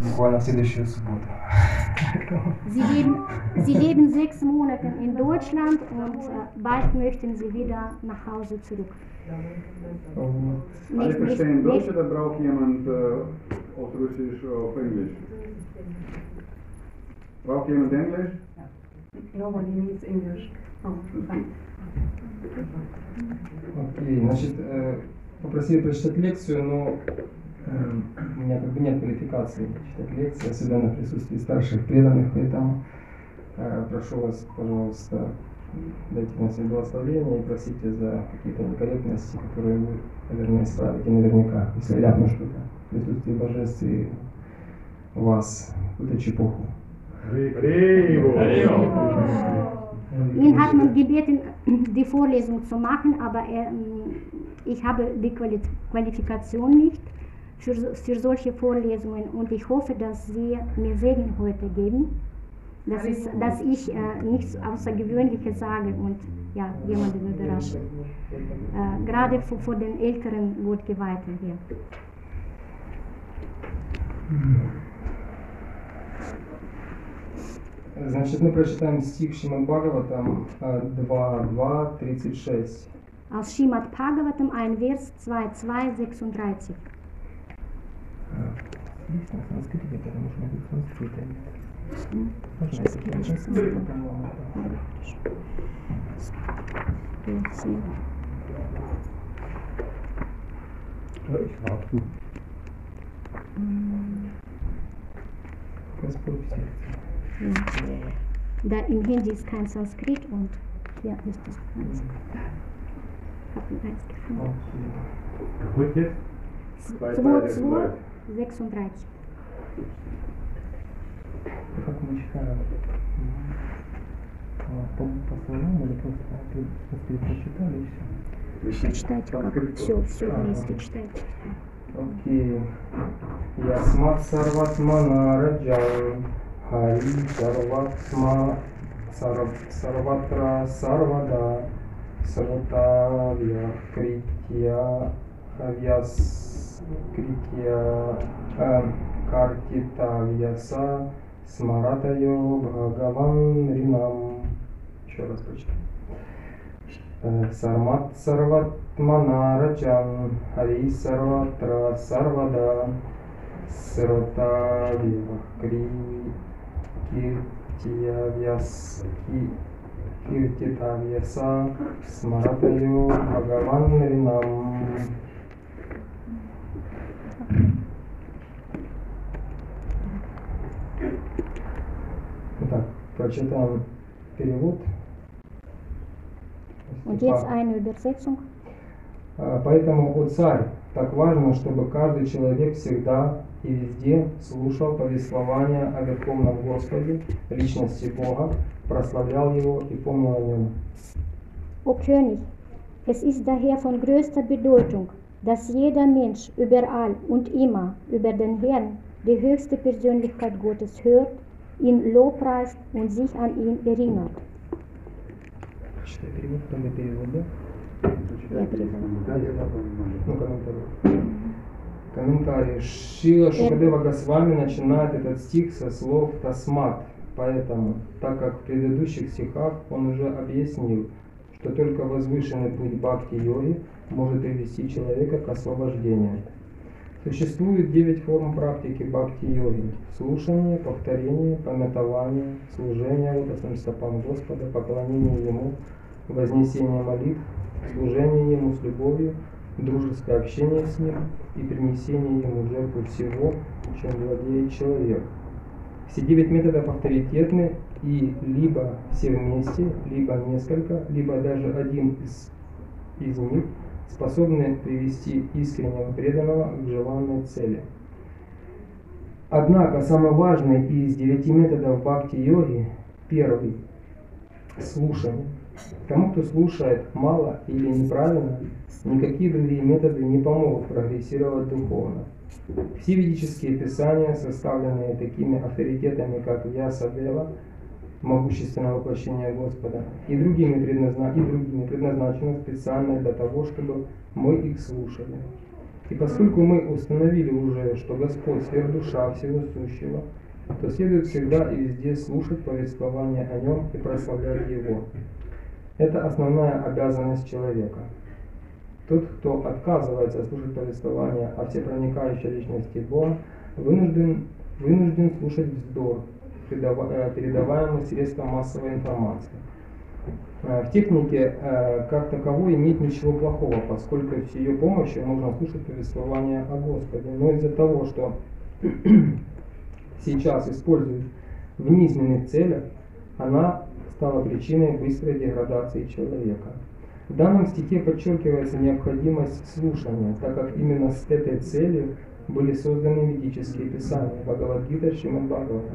Sie leben, sie leben sechs Monate in Deutschland und äh, bald möchten sie wieder nach Hause zurück. Вот. Alle Nicht, nicht, verstehen Deutsch nicht, oder braucht jemand äh, aus Russisch auf Englisch? Braucht jemand Englisch? Nobody needs English. Oh, fine. Окей, значит, э, попросили прочитать лекцию, но э, у меня как бы нет квалификации читать лекции, особенно в присутствии старших преданных, поэтому э, прошу вас, пожалуйста, дайте мне свое благословение и просите за какие-то некорректности, которые вы, наверное, исправите наверняка, если ляпну что-то в присутствии божеств и вас, какую-то чепуху. ihn hat man gebeten, die Vorlesung zu machen, aber er, ich habe die Quali Qualifikation nicht für, so- für solche Vorlesungen und ich hoffe, dass Sie mir Segen heute geben, dass, es, dass ich äh, nichts Außergewöhnliches sage und ja, jemanden überrasche. Äh, gerade vor, vor den älteren Wortgeweihten hier. Значит, мы прочитаем стих Шимад Бхагаватам э, 2.2.36. Aus Srimad Bhagavatam, ein Vers 2, санскрите. М, Можно сейчас это я сейчас прочитать? найду. По-моему, Vers 7. Ich warte. Господь всех. Ja. Da im Hindi ist kein Sanskrit und hier ist es eins. Hab eins gefunden. Какой текст? 2, 2, 36. Как мы читаем? А, По, по словам или просто прочитали и все? Прочитайте как все, все вместе читайте. Окей. Ясмат сарватмана раджан Хари сарватма сар- сарватра сарвада Срутавья критья Хавьяс критья э, Картитавьяса Смаратайо Бхагаван Ринам Еще раз прочитаю. Сармат Сарватманарачан Хари Сарватра Сарвада Сротавива Кри Киртиявяс Ки Киртитавьяса Смаратаю Бхагаван Ринам Итак, прочитаем перевод. Und Стиха. jetzt eine Übersetzung. А, Поэтому, о царь, так важно, чтобы каждый человек всегда и везде слушал повествования о Верховном Господе, личности Бога, прославлял Его и помнил о Нем. O König, es ist daher von größter Bedeutung, dass jeder Mensch überall und immer über den Herrn, die höchste Persönlichkeit Gottes, hört, ihn lobpreist und sich an ihn erinnert. Читай перевод, кто мне перевод, да? Комментарий. Шила Шукадева Госвами начинает этот стих со слов «тасмат». Поэтому, так как в предыдущих стихах он уже объяснил, что только возвышенный путь бхакти-йоги может привести человека к освобождению. Существует девять форм практики бхакти-йоги. Слушание, повторение, пометование, служение лотосным стопам Господа, поклонение Ему, вознесение молитв, служение Ему с любовью, дружеское общение с Ним и принесение Ему жертву всего, чем владеет человек. Все девять методов авторитетны и либо все вместе, либо несколько, либо даже один из, из них способны привести искреннего преданного к желанной цели. Однако самый важный из девяти методов бхакти-йоги – первый – слушание. Тому, кто слушает мало или неправильно, никакие другие методы не помогут прогрессировать духовно. Все ведические писания, составленные такими авторитетами, как Вьясадева, могущественное воплощение Господа, и другими, предназна... и другими предназначены специально для того, чтобы мы их слушали. И поскольку мы установили уже, что Господь сверхдуша всего сущего, то следует всегда и везде слушать повествование о Нем и прославлять Его. Это основная обязанность человека. Тот, кто отказывается слушать повествование о всепроникающей личности Бога, вынужден, вынужден слушать вздор, э, передаваемый средством массовой информации. Э, в технике э, как таковой нет ничего плохого, поскольку с ее помощью можно слушать повествование о Господе. Но из-за того, что сейчас используют в низменных целях, она стала причиной быстрой деградации человека. В данном стихе подчеркивается необходимость слушания, так как именно с этой целью были созданы ведические писания Бхагавадгита, Шримад Бхагавата.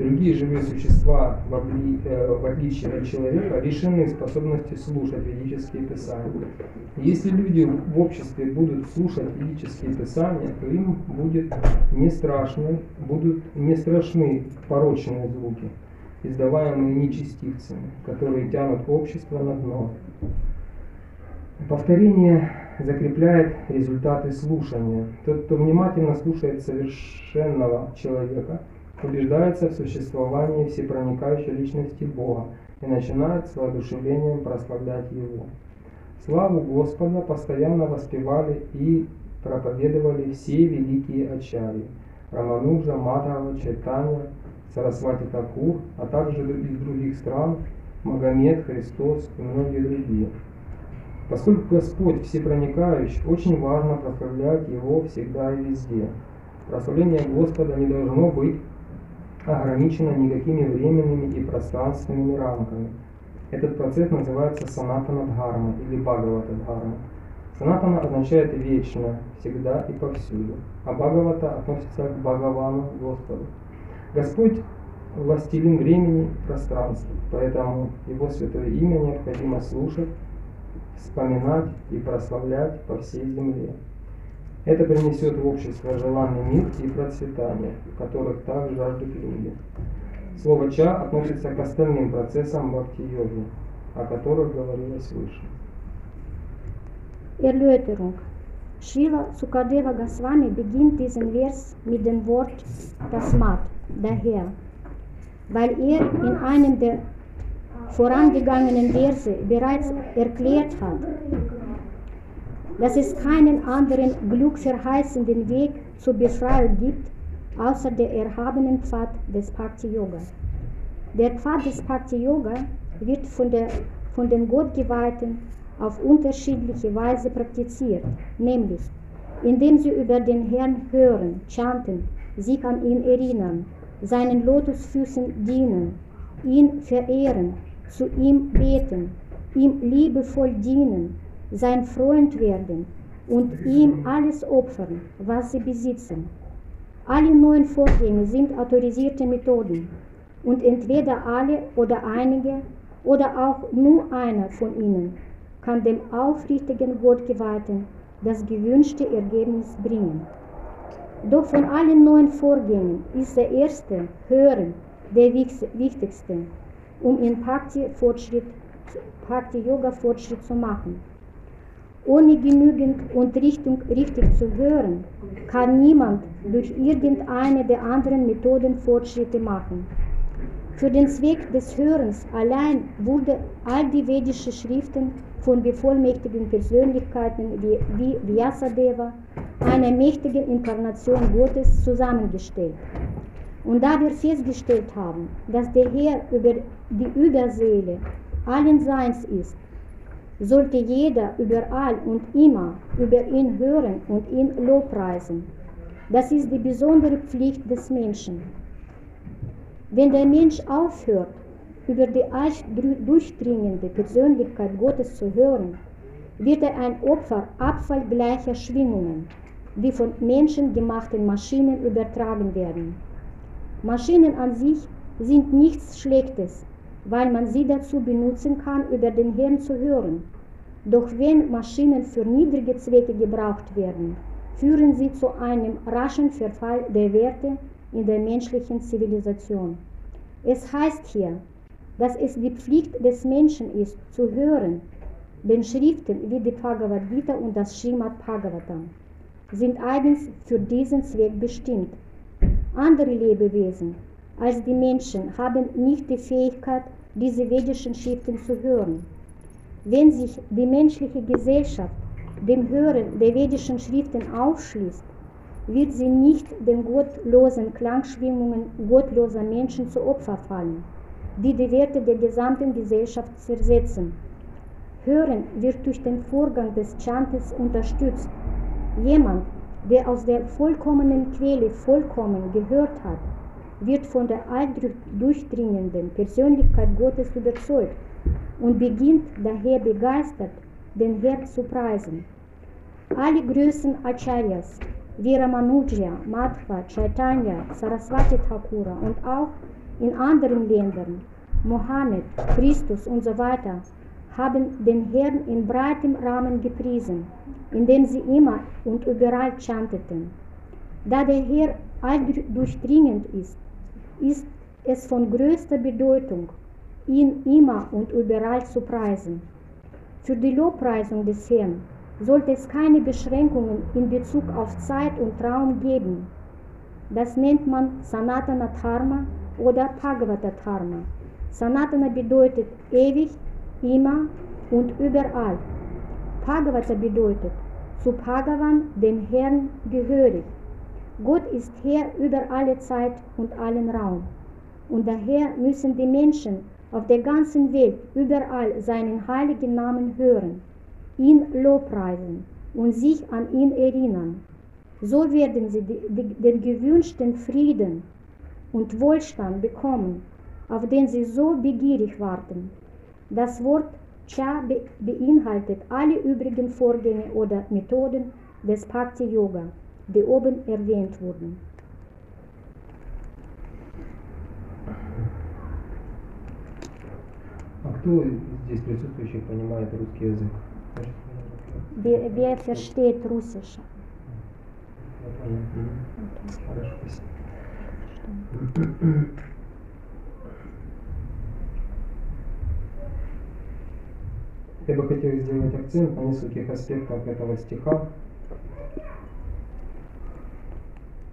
Другие живые существа, э, в отличие от человека, лишены способности слушать ведические писания. Если люди в обществе будут слушать ведические писания, то им будет не страшно, будут не страшны порочные звуки, издаваемые нечестивцами, которые тянут общество на дно. Повторение закрепляет результаты слушания. Тот, кто внимательно слушает совершенного человека, убеждается в существовании всепроникающей личности Бога и начинает с воодушевлением прославлять Его. Славу Господа постоянно воспевали и проповедовали все великие ачарьи – Рамануджа, Мадхава, Чайтанья, Сарасвати Такур, а также из других стран – Магомед, Христос и многие другие – Поскольку Господь всепроникающий, очень важно прославлять Его всегда и везде. Прославление Господа не должно быть ограничено никакими временными и пространственными рамками. Этот процесс называется санатана дхарма или бхагавата дхарма. Санатана означает вечно, всегда и повсюду, а бхагавата относится к Бхагавану Господу. Господь властелин времени и пространства, поэтому Его святое имя необходимо слушать вспоминать и прославлять по всей земле. Это принесет в общество желанный мир и процветание, которых так жаждут люди. Слово «ча» относится к остальным процессам бхакти-йоги, о которых говорилось выше. Erläuterung. Srila Sukadeva Goswami beginnt diesen Vers mit dem Wort Tasmat, daher, weil er in einem der vorangegangenen Verse bereits erklärt hat, dass es keinen anderen glückverheißenden Weg zur Befreiung gibt, außer der erhabenen Pfad des Bhakti Yoga. Der Pfad des Bhakti Yoga wird von, der, von den Gottgeweihten auf unterschiedliche Weise praktiziert, nämlich indem sie über den Herrn hören, chanten, sich an ihn erinnern, seinen Lotusfüßen dienen, ihn verehren zu ihm beten, ihm liebevoll dienen, sein Freund werden und ihm alles opfern, was sie besitzen. Alle neuen Vorgänge sind autorisierte Methoden und entweder alle oder einige oder auch nur einer von ihnen kann dem aufrichtigen Gottgeweihten das gewünschte Ergebnis bringen. Doch von allen neuen Vorgängen ist der erste, Hören, der wichtigste um in Bhakti-Yoga-Fortschritt zu machen. Ohne genügend und Richtung richtig zu hören, kann niemand durch irgendeine der anderen Methoden Fortschritte machen. Für den Zweck des Hörens allein wurde all die vedischen Schriften von bevollmächtigten Persönlichkeiten wie, wie Vyasadeva, einer mächtigen Inkarnation Gottes, zusammengestellt. Und da wir festgestellt haben, dass der Herr über die Überseele allen Seins ist, sollte jeder überall und immer über ihn hören und ihn lobpreisen. Das ist die besondere Pflicht des Menschen. Wenn der Mensch aufhört, über die durchdringende Persönlichkeit Gottes zu hören, wird er ein Opfer abfallgleicher Schwingungen, die von menschengemachten Maschinen übertragen werden. Maschinen an sich sind nichts Schlechtes, weil man sie dazu benutzen kann, über den Herrn zu hören. Doch wenn Maschinen für niedrige Zwecke gebraucht werden, führen sie zu einem raschen Verfall der Werte in der menschlichen Zivilisation. Es heißt hier, dass es die Pflicht des Menschen ist, zu hören, den Schriften wie die Bhagavad Gita und das Srimad Bhagavatam. sind eigens für diesen Zweck bestimmt. Andere Lebewesen als die Menschen haben nicht die Fähigkeit, diese vedischen Schriften zu hören. Wenn sich die menschliche Gesellschaft dem Hören der vedischen Schriften aufschließt, wird sie nicht den gottlosen Klangschwingungen gottloser Menschen zu Opfer fallen, die die Werte der gesamten Gesellschaft zersetzen. Hören wird durch den Vorgang des Chantes unterstützt. Jemand, der aus der vollkommenen Quelle vollkommen gehört hat, wird von der alldurchdringenden Persönlichkeit Gottes überzeugt und beginnt daher begeistert, den Herrn zu preisen. Alle Größen Acharyas, wie Ramanuja, Madhva, Chaitanya, Saraswati Thakura und auch in anderen Ländern, Mohammed, Christus und so weiter, haben den Herrn in breitem Rahmen gepriesen, indem sie immer und überall chanteten. Da der Herr alldurchdringend ist, ist es von größter Bedeutung, ihn immer und überall zu preisen. Für die Lobpreisung des Herrn sollte es keine Beschränkungen in Bezug auf Zeit und Raum geben. Das nennt man Sanatana Dharma oder Bhagavata Dharma. Sanatana bedeutet ewig, immer und überall. Bhagavata bedeutet zu Bhagavan, dem Herrn, gehörig. Gott ist Herr über alle Zeit und allen Raum. Und daher müssen die Menschen auf der ganzen Welt überall seinen heiligen Namen hören, ihn lobpreisen und sich an ihn erinnern. So werden sie den gewünschten Frieden und Wohlstand bekommen, auf den sie so begierig warten. Das Wort Cha be beinhaltet alle übrigen Vorgänge oder Methoden des Bhakti Yoga die oben erwähnt wurden. А кто здесь присутствующих понимает русский язык? Wer, wer versteht Russisch? Хорошо, спасибо. Я бы хотел сделать акцент на нескольких аспектах этого стиха.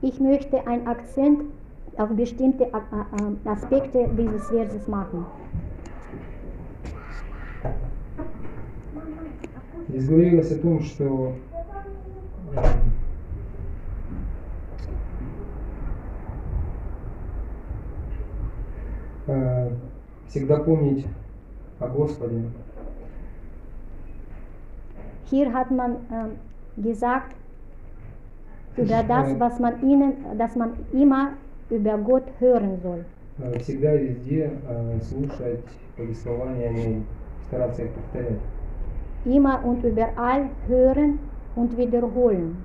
Ich möchte einen Akzent auf bestimmte A- A- A- Aspekte dieses Verses machen. Здесь говорилось о том, что э, э, всегда помнить о Господе, Hier hat man ähm, gesagt, über das, was man ihnen, dass man immer über Gott hören soll. э, всегда везде э, слушать повествования о нем, стараться их повторять. Immer und überall hören und wiederholen.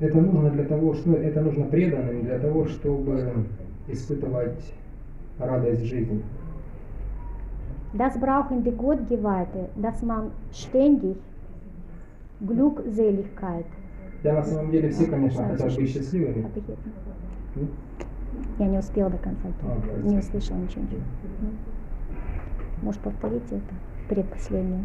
Это нужно для того, что это нужно преданным для того, чтобы испытывать радость жизни. Das brauchen die Gottgeweihte, dass man ständig Glückseligkeit. Я на самом деле все, конечно, хотят быть счастливыми. Я не успела до конца, А, не услышала ничего. Может повторить это? Предпоследнее.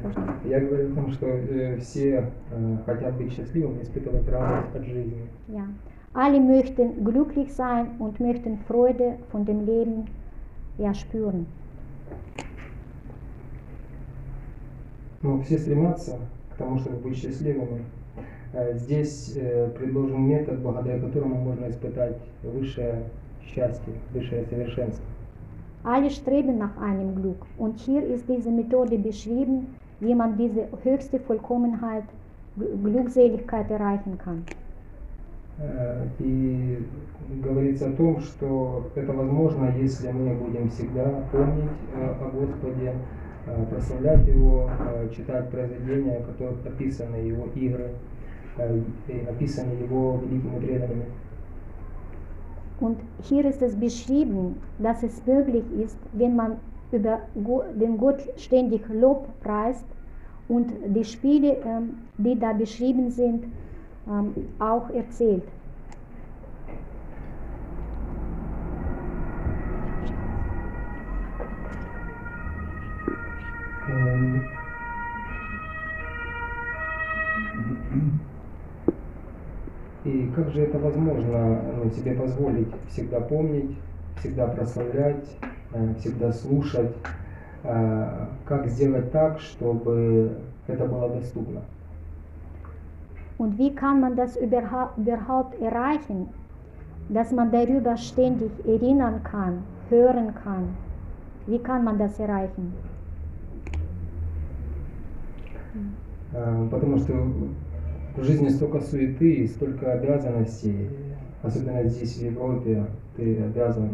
Сложно. Я говорю о том, что э, все э, хотят быть счастливыми, испытывать радость от жизни. Ja. Alle möchten glücklich sein und möchten Freude von dem Leben ja, spüren. Но все стремятся к тому, чтобы быть счастливыми. Э, Здесь э, предложен метод, благодаря которому можно испытать высшее счастье, высшее совершенство. Alle streben nach einem Glück. Und hier ist diese Methode beschrieben, wie man diese höchste Vollkommenheit, Gl- Glückseligkeit erreichen kann. Э, И говорится о том, что это возможно, если мы будем всегда помнить о Господе, прославлять Его, э, читать произведения, в которых описаны Его игры, э, и описаны Его великими преданными. Und hier ist es beschrieben, dass es möglich ist, wenn man über Go- den Gott ständig Lob preist und die Spiele, ähm, die da beschrieben sind, ähm, auch erzählt. И как же это возможно ну, себе позволить всегда помнить, всегда прославлять, э, всегда слушать? Э, как сделать так, чтобы это было доступно? Und wie kann man das überhaupt erreichen, dass man darüber ständig erinnern kann, hören kann? Wie kann man das erreichen? Потому что в жизни столько суеты и столько обязанностей, особенно здесь, в Европе, ты обязан,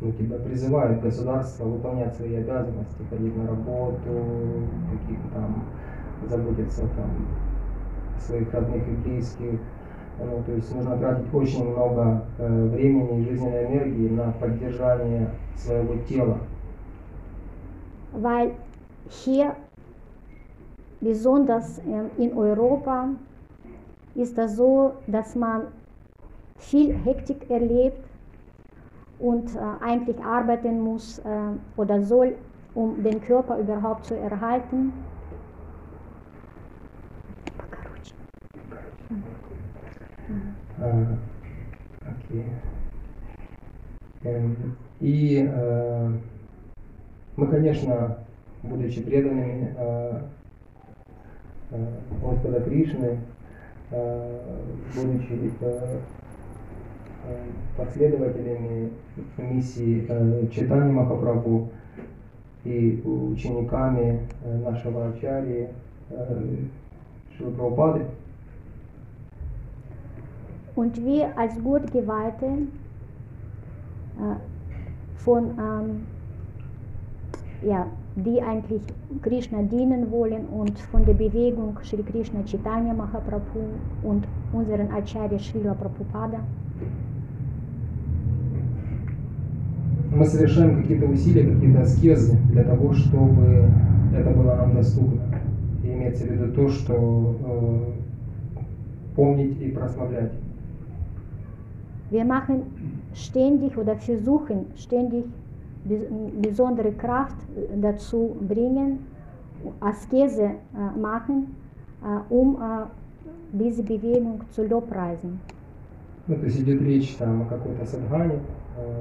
ну, тебя призывает государство выполнять свои обязанности, ходить на работу, каких-то там, заботиться там о своих родных и близких. Ну, то есть нужно тратить очень много э, времени и жизненной энергии на поддержание своего тела. Weil hier Besonders in Europa ist das so, dass man viel Hektik erlebt und äh, eigentlich arbeiten muss äh, oder soll, um den Körper überhaupt zu erhalten. Okay. Ähm, и э, мы, конечно, будучи преданными э, Господа Кришны, будучи последователями миссии Читани Махапрабху и учениками нашего Ачарьи Шилы Прабхупады. Und wir als Gutgeweihte äh, von ähm, ja, die eigentlich Krishna dienen wollen und von der Bewegung Sri Krishna Chaitanya Mahaprabhu und unseren Acharya Srila Prabhupada. Мы совершаем какие-то усилия, какие-то аскезы для того, чтобы это было нам доступно. И имеется в виду то, что э, помнить и прославлять. Wir machen ständig oder versuchen ständig besondere Kraft dazu bringen, Askese machen, um diese Bewegung zu lobpreisen. Ну, то есть идет речь там о какой-то садхане,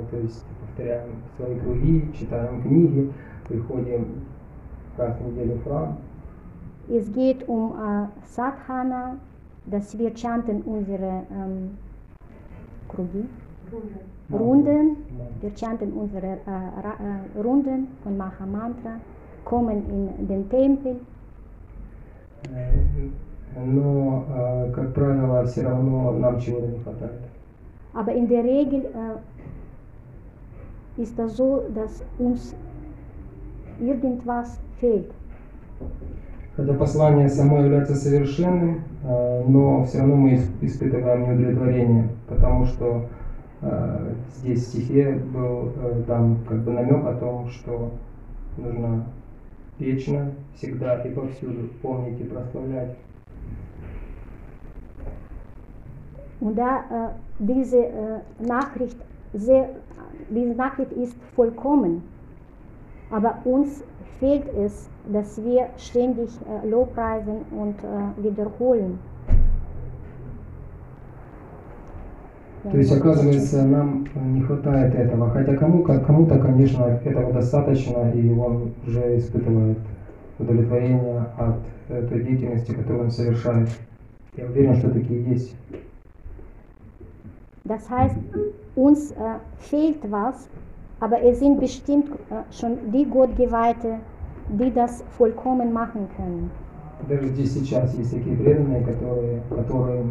то есть повторяем свои круги, читаем книги, приходим раз в неделю в храм. Es geht um äh, Sadhana, dass wir chanten unsere ähm, Krugi. Runden, wir chanten unsere äh, äh, Runden von Mahamantra, kommen in den Tempel. Но, как правило, все равно нам чего-то не хватает. Aber in der Regel äh, ist das so, dass uns irgendwas fehlt. Хотя послание само является совершенным, но все равно мы испытываем неудовлетворение, потому что Э, здесь в стихе был э, там как бы намек о том, что нужно вечно, всегда и повсюду помнить и прославлять. Und äh, diese äh, Nachricht sehr, diese Nachricht ist vollkommen, aber uns fehlt es, dass wir ständig äh, Lobpreisen und äh, wiederholen. То есть, оказывается, нам не хватает этого. Хотя кому, кому-то, конечно, этого достаточно, и он уже испытывает удовлетворение от той деятельности, которую он совершает. Я уверен, что такие есть. Das heißt, uns äh, fehlt was, aber es sind bestimmt äh, schon die Gottgeweihte, die das vollkommen machen können. Даже здесь сейчас есть такие преданные, которые, которые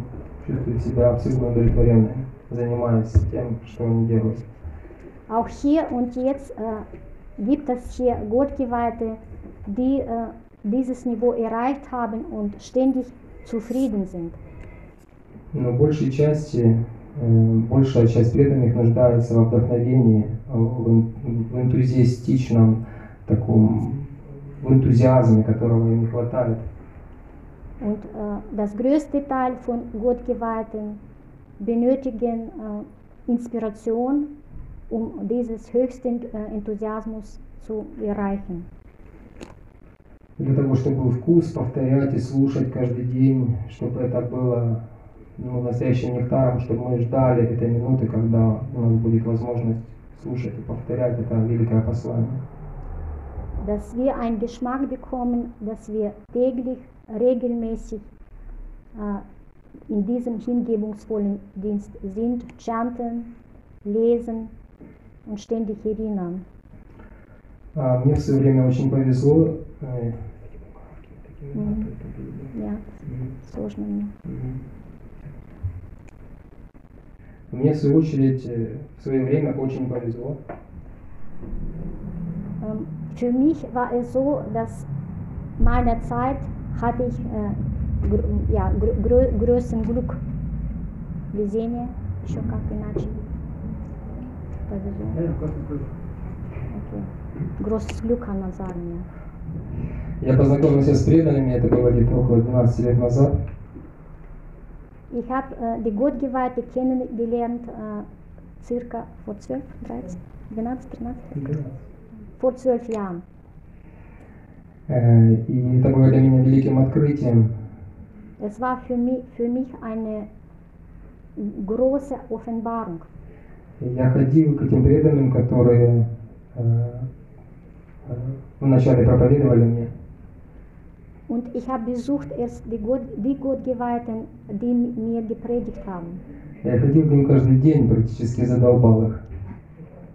чувствуют себя абсолютно удовлетворенными занимаясь тем, что они делают. Auch hier und jetzt äh, gibt es hier Gottgeweihte, die äh, dieses Niveau erreicht haben und ständig zufrieden sind. Но большей части, э, большая часть преданных нуждается во вдохновении, в, в энтузиастичном таком, в энтузиазме, которого им не хватает. Und äh, das größte Teil von Gottgeweihten benötigen äh, Inspiration, um dieses höchsten äh, Enthusiasmus zu erreichen. Для того, чтобы был вкус, повторять и слушать каждый день, чтобы это было ну, настоящим нектаром, чтобы мы ждали этой минуты, когда у нас будет возможность слушать и повторять это великое послание. Dass wir einen Geschmack bekommen, dass wir täglich, regelmäßig äh, in diesem hingebungsvollen Dienst sind, chanten, lesen und ständig erinnern. А, Мне в свое время очень повезло. э, Мгм. Ja, Мгм. сложно мне. Мгм. Мне, в свою очередь, э, в свое время очень повезло. Ähm, Für mich war es so, dass meiner Zeit hatte ich äh, gr ja, gr grö größten Glück. Везение, еще как иначе. Повезло. Окей. Großes Glück sagen, ja. Я познакомился с преданными, это было где-то около 12 лет назад. Ich habe äh, die Gottgeweihte kennengelernt, äh, circa vor 12, 13, 12, 13, vor 12 Jahren. И это было для меня великим открытием. Es war für mich, für mich eine große Offenbarung. И Я ходил к этим преданным, которые э, э, вначале проповедовали мне. Und ich habe besucht erst die, Gott, die Gottgeweihten, die mir gepredigt haben. Я ходил к ним каждый день, практически задолбал их.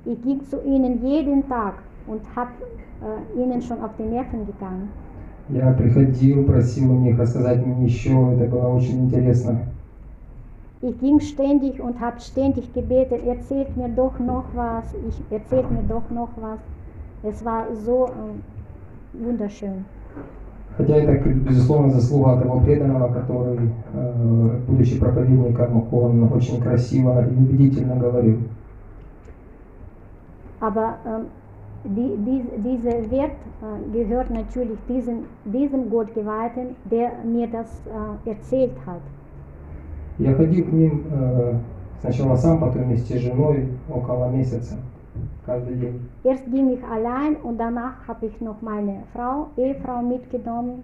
Ich ging zu ihnen jeden Tag und habe äh, ihnen schon auf die Nerven gegangen. Я приходил, просил у них рассказать мне еще, это было очень интересно. Ich ging ständig und habe ständig gebetet, erzählt mir doch noch was, ich erzählt mir doch noch was. Es war so äh, wunderschön. Хотя это, безусловно, заслуга того преданного, который, э, будучи проповедником, он очень красиво и убедительно говорил. Aber ähm, die, die, dieser Wert äh, gehört natürlich diesem, diesem Gottgeweihten, der mir das äh, erzählt hat. Я ходил к ним э, сначала сам, потом вместе с женой около месяца, каждый день. Erst ging ich allein und danach habe ich noch meine Frau, Ehefrau mitgenommen.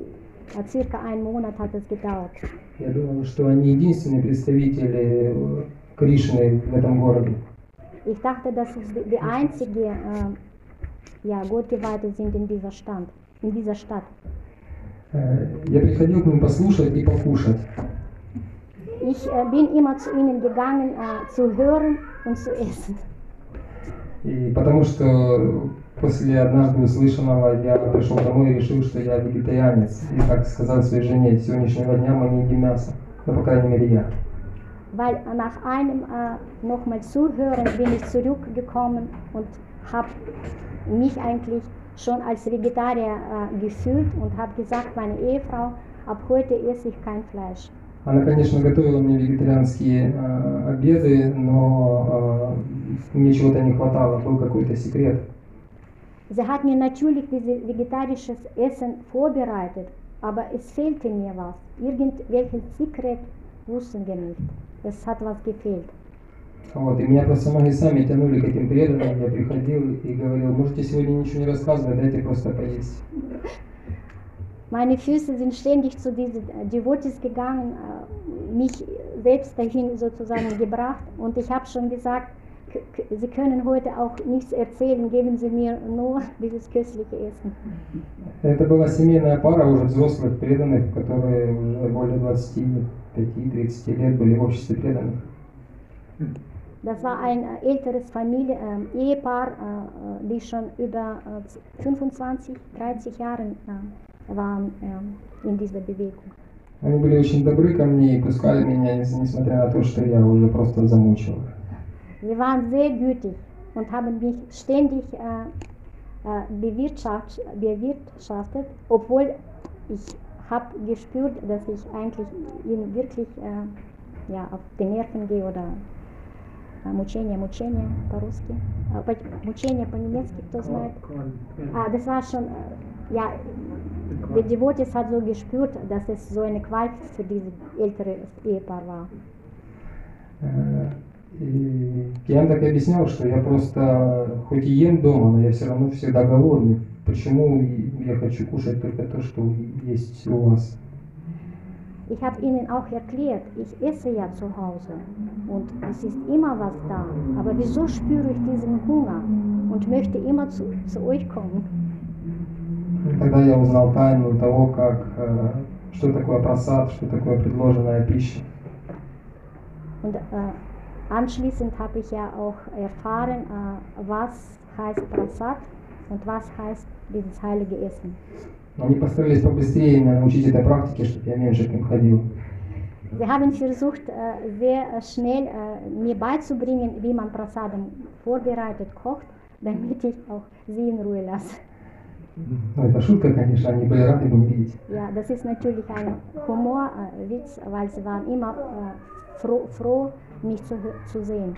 Äh, circa einen Monat hat es gedauert. Я думал, что они единственные представители э, Кришны в этом городе. Ich dachte, dass es die, die einzige äh, ja, Gottgeweihte sind in dieser, Stand, in dieser Stadt. Э, Я приходил к ним послушать и покушать. Ich äh, bin immer zu ihnen gegangen, äh, zu hören und zu essen. И потому что после однажды услышанного я пришел домой и решил, что я вегетарианец. И так сказал своей жене, с сегодняшнего дня мы не едим мясо. Ну, по крайней мере, я. Weil nach einem äh, nochmal zuhören bin ich zurückgekommen und habe mich eigentlich schon als Vegetarier äh, gefühlt und habe gesagt, meine Ehefrau, ab heute esse ich kein Fleisch. Она, конечно, готовила мне вегетарианские э, обеды, но э, мне чего-то не хватало, был какой-то секрет. Sie hat mir natürlich dieses vegetarisches Essen vorbereitet, aber es fehlte mir was. Irgendwelches Secret wussten wir nicht. Es hat was gefehlt. Вот, и меня просто ноги сами тянули к этим преданным. Я приходил и говорил, можете сегодня ничего не рассказывать, дайте просто поесть. Meine Füße sind ständig zu diesen äh, Devotees gegangen, äh, mich selbst dahin sozusagen gebracht und ich habe schon gesagt, Sie können heute auch nichts erzählen, geben Sie mir nur dieses köstliche Essen. Это была семейная пара уже взрослых преданных, которые уже более 25-30 лет были в обществе преданных. Das war ein äh, älteres Familie, ähm, Ehepaar, äh, äh, die schon über äh, 25, 30 Jahre äh, waren äh, in dieser Bewegung. Они были очень добры ко мне и пускали меня, нес- несмотря на то, что я уже просто замучил. их. Sie waren sehr gütig und haben mich ständig äh, äh, bewirtschaft, bewirtschaftet, obwohl ich habe gespürt, dass ich eigentlich ihnen wirklich äh, ja, auf die Nerven gehe oder äh, мучение, мучение по-русски. По- мучение по-немецки, кто знает. Ah, das war schon, äh, ja, der Devotis hat so gespürt, dass es so eine Qual für dieses ältere Ehepaar war. Э, И им так объяснял, что я просто хоть и ем дома, но я все равно всегда голодный. Почему я хочу kушать только то, что есть у вас? Ich habe ihnen auch erklärt, ich esse ja zu Hause und es ist immer was da. Aber wieso spüre ich diesen Hunger und möchte immer zu, zu euch kommen? Тогда я узнал тайну того, как, э, что такое просад, что такое предложенная пища. Und äh, anschließend habe ich ja auch erfahren, äh, was heißt Prasad und was heißt dieses heilige Essen. Они постарались побыстрее меня научить этой практике, чтобы я меньше к ним ходил. Sie haben versucht, äh, sehr äh, schnell äh, mir beizubringen, wie man Prasadam vorbereitet, kocht, damit ich auch sie in Ruhe lasse. Ну, это шутка, конечно, они были рады меня видеть. Ja, das ist natürlich ein Humorwitz, weil sie waren immer äh, froh, froh, mich zu, zu sehen.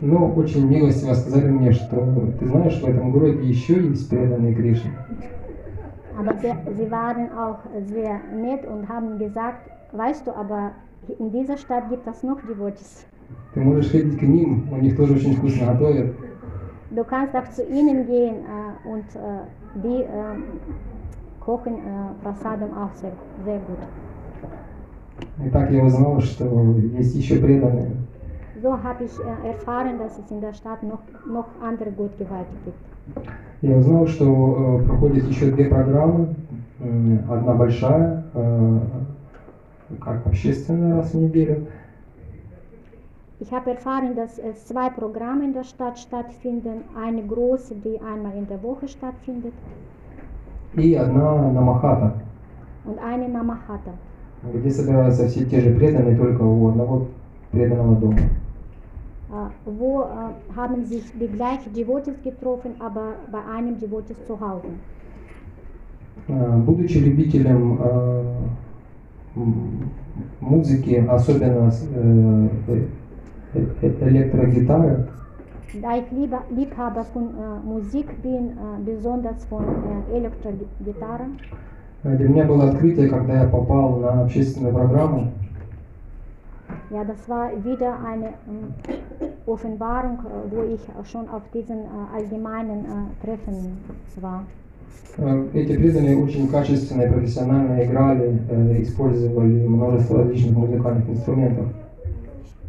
Но очень милостиво сказали мне, что ты знаешь, в этом городе еще есть преданные Кришне. Aber sie, sie waren auch sehr nett und haben gesagt, weißt du, aber in dieser Stadt gibt es noch Devotees. Ты можешь ходить к ним, у них тоже очень вкусно готовят. Du kannst auch zu ihnen gehen äh, und äh, die äh, kochen äh, Prasadam auch sehr, sehr gut. И так я узнал, что есть еще преданные. So habe ich äh, erfahren, dass es in der Stadt noch, noch andere Gottgeweihte gibt. Я узнал, что э, проходят еще две программы. М, Одна большая, э, как общественная раз в неделю, Ich habe erfahren, dass es zwei Programme in der Stadt stattfinden. Eine große, die einmal in der Woche stattfindet, и одна намахата, und eine Namahata, где собираются все те же преданные, только у одного преданного дома. Äh, wo äh, haben sich die gleichen Devotees getroffen, aber bei einem Devotees zu Hause. Э, Будучи любителем э, музыки, особенно э, э, э, электрогитары, Da ich lieber, Liebhaber von äh, Musik bin, äh, besonders von äh, Elektrogitarren, э, для меня было открытие, когда я попал на общественную программу, ja, das war wieder eine ähm, Offenbarung, äh, wo ich schon auf diesen äh, allgemeinen äh, Treffen war. Э, Эти преданные очень качественно и профессионально играли, э, использовали множество различных музыкальных инструментов.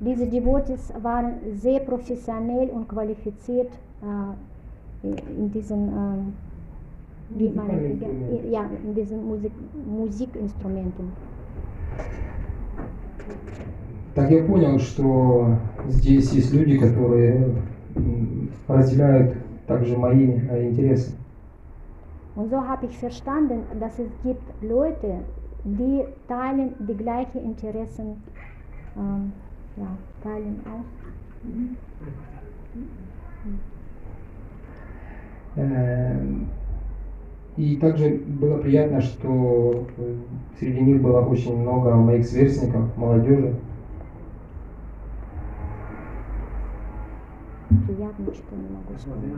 Diese Devotees waren sehr professionell und qualifiziert äh, in diesen, ähm, wie man, Musikinstrumenten. ja, in diesen Musik, Musikinstrumenten. Так я понял, что здесь есть люди, которые разделяют также мои э, интересы. Und so habe ich verstanden, dass es gibt Leute, die teilen die gleichen Interessen, ähm, ja, teilen auch. Э, И также было приятно, что э, среди них было очень много моих сверстников, молодежи. Приятно, что не могу вспомнить.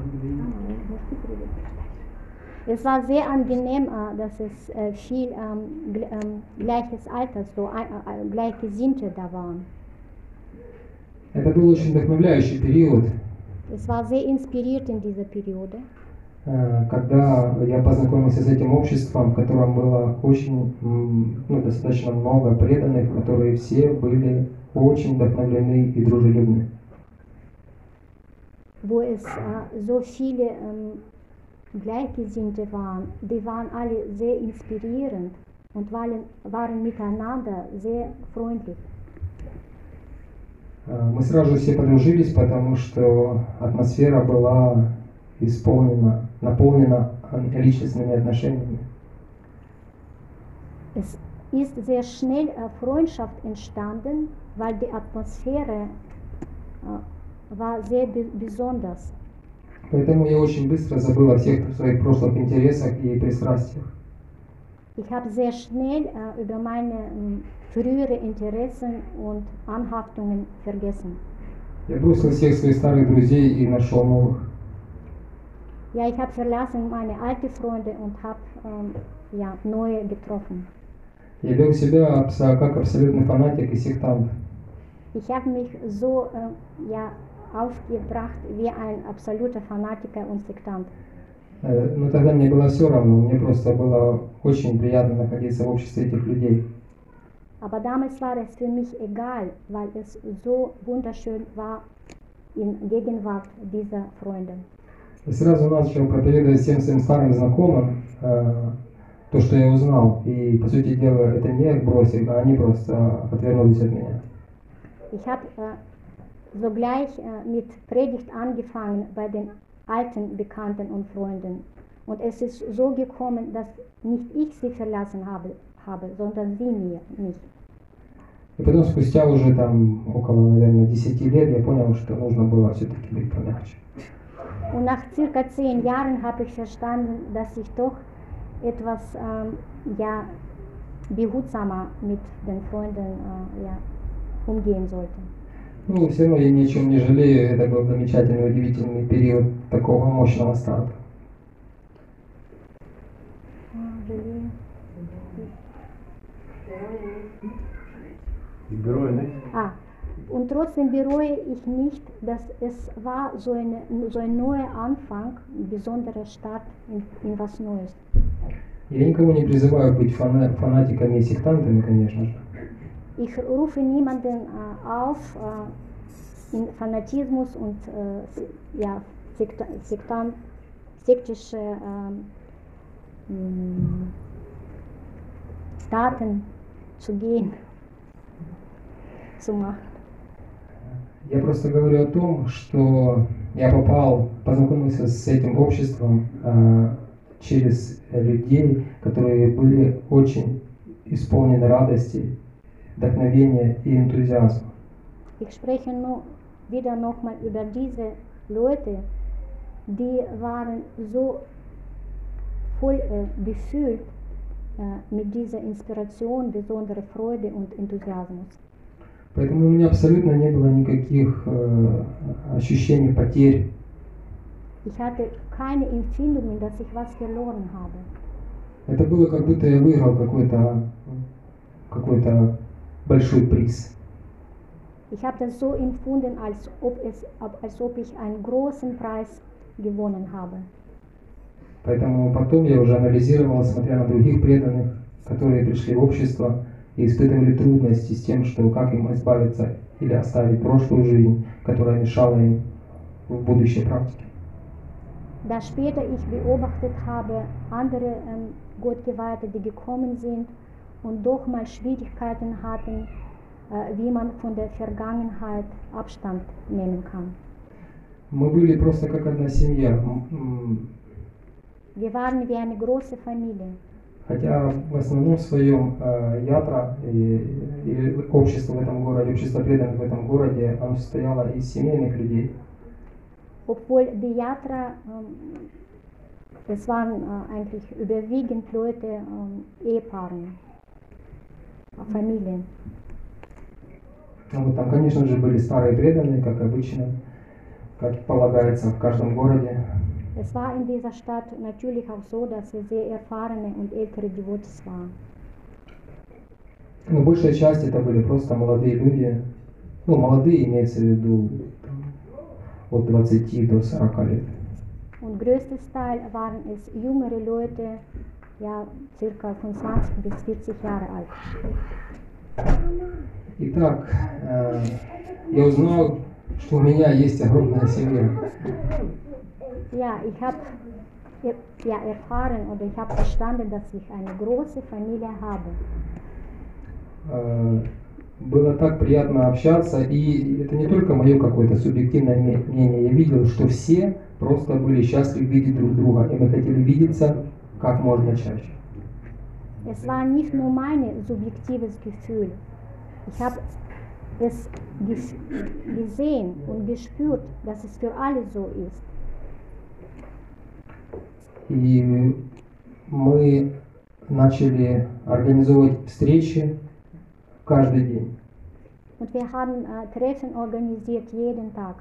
А. Es war sehr angenehm, dass es viel gl- gleiches Alters, so ein- äh, Gleichgesinnte da waren. Это был очень вдохновляющий период, Es war sehr inspiriert in dieser Periode, э, когда я познакомился с этим обществом, в котором было очень, ну, достаточно много преданных, которые все были очень вдохновлены и дружелюбны. wo es äh, so viele ähm, Gleichgesinnte waren. Die waren alle sehr inspirierend und waren, waren miteinander sehr freundlich. Э, Мы сразу все подружились, потому что атмосфера была исполнена, наполнена э, личностными отношениями. Es ist sehr schnell äh, Freundschaft entstanden, weil die Atmosphäre äh, war sehr be besonders. Поэтому я очень быстро забыл о всех своих прошлых интересах и пристрастиях. Ich habe sehr schnell äh, über meine ähm, frühere Interessen und Anhaftungen vergessen. Я бросил всех своих старых друзей и нашел новых. Ja, ich habe verlassen meine alten Freunde und habe ähm, ja, neue getroffen. Я вел себя как абсолютный фанатик и сектант. Ich habe mich so äh, ja, aufgebracht wie ein absoluter Fanatiker und Sektant. Э, Но тогда мне было все равно, мне просто было очень приятно находиться в обществе этих людей. Aber damals war es für mich egal, weil es so wunderschön war in Gegenwart dieser Freunde. И сразу начал проповедовать всем своим старым знакомым э, то, что я узнал. И, по сути дела, это не я их бросил, а они просто отвернулись от меня. Ich habe äh, sogleich äh, mit Predigt angefangen bei den alten Bekannten und Freunden. Und es ist so gekommen, dass nicht ich sie verlassen habe, habe sondern sie mir, mich. И потом, спустя уже там около, наверное, 10 лет, я понял, что нужно было все-таки быть помягче. Und nach circa zehn Jahren habe ich verstanden, dass ich doch etwas ähm, ja, behutsamer mit den Freunden äh, ja, umgehen sollte. Ну, все равно я ни о чем не жалею. Это был замечательный, удивительный период такого мощного старта. Жалею. Die bereue nicht. Ah, und trotzdem bereue ich nicht, dass es war so, eine, so ein neuer Anfang, ein besonderer Start in, in was Neues. Я никого не призываю быть фана- фанатиками и сектантами, конечно же. Ich rufe niemanden äh, auf, äh, in Fanatismus und äh, ja, Sekta Sektan sektische ähm, mh, Taten zu gehen, zu machen. Я просто говорю о том, что я попал, познакомился с этим обществом э, через людей, которые были очень исполнены радости, вдохновения и энтузиазма. Ich spreche nur wieder nochmal über diese Leute, die waren so voll äh, befüllt äh, mit dieser Inspiration, besondere Freude und Enthusiasmus. Поэтому у меня абсолютно не было никаких э, ощущений потерь. Ich hatte keine Empfindungen, dass ich was verloren habe. Это было как будто я выиграл какой-то какой-то большой приз. Ich habe das so empfunden, als ob, es, als ob ich einen großen Preis gewonnen habe. Поэтому потом я уже анализировал, смотря на других преданных, которые пришли в общество и испытывали трудности с тем, что как им избавиться или оставить прошлую жизнь, которая мешала им в будущей практике. Da später ich beobachtet habe, andere ähm, Gottgeweihte, die gekommen sind und doch mal Schwierigkeiten hatten, äh, wie man von der Vergangenheit Abstand nehmen kann. Мы были просто как одна семья. М, м, Wir waren wie eine große Familie. Хотя в основном своем э, ятра и, и общество в этом городе, общество преданных в этом городе, оно состояло из семейных людей. Obwohl die Yatra, ähm, es waren äh, eigentlich überwiegend Leute, ähm, Ehepaaren, Familien. Ну, там, конечно же, были старые преданные, как обычно, как полагается в каждом городе. Es war in dieser Stadt natürlich auch so, dass es sehr erfahrene und ältere Devotees waren. Но большая часть это были просто молодые люди. Ну, молодые имеется в виду от 20 до 40 лет. Und größtes Teil waren es jüngere Leute, ja, circa von 20 bis 40 Jahre alt. Итак, э, я узнал, что у меня есть огромная семья. Ja, ich habe ja, erfahren oder ich habe verstanden, dass ich eine große Familie habe. Э, Было так приятно общаться, и это не только мое какое-то субъективное мнение. Я видел, что все просто были счастливы видеть друг друга, и мы хотели видеться как можно чаще. Es war nicht nur mein subjektives Gefühl. Ich habe es ges gesehen und gespürt, dass es für alle so ist. И мы начали организовывать встречи каждый день. Und wir haben äh, Treffen organisiert jeden Tag.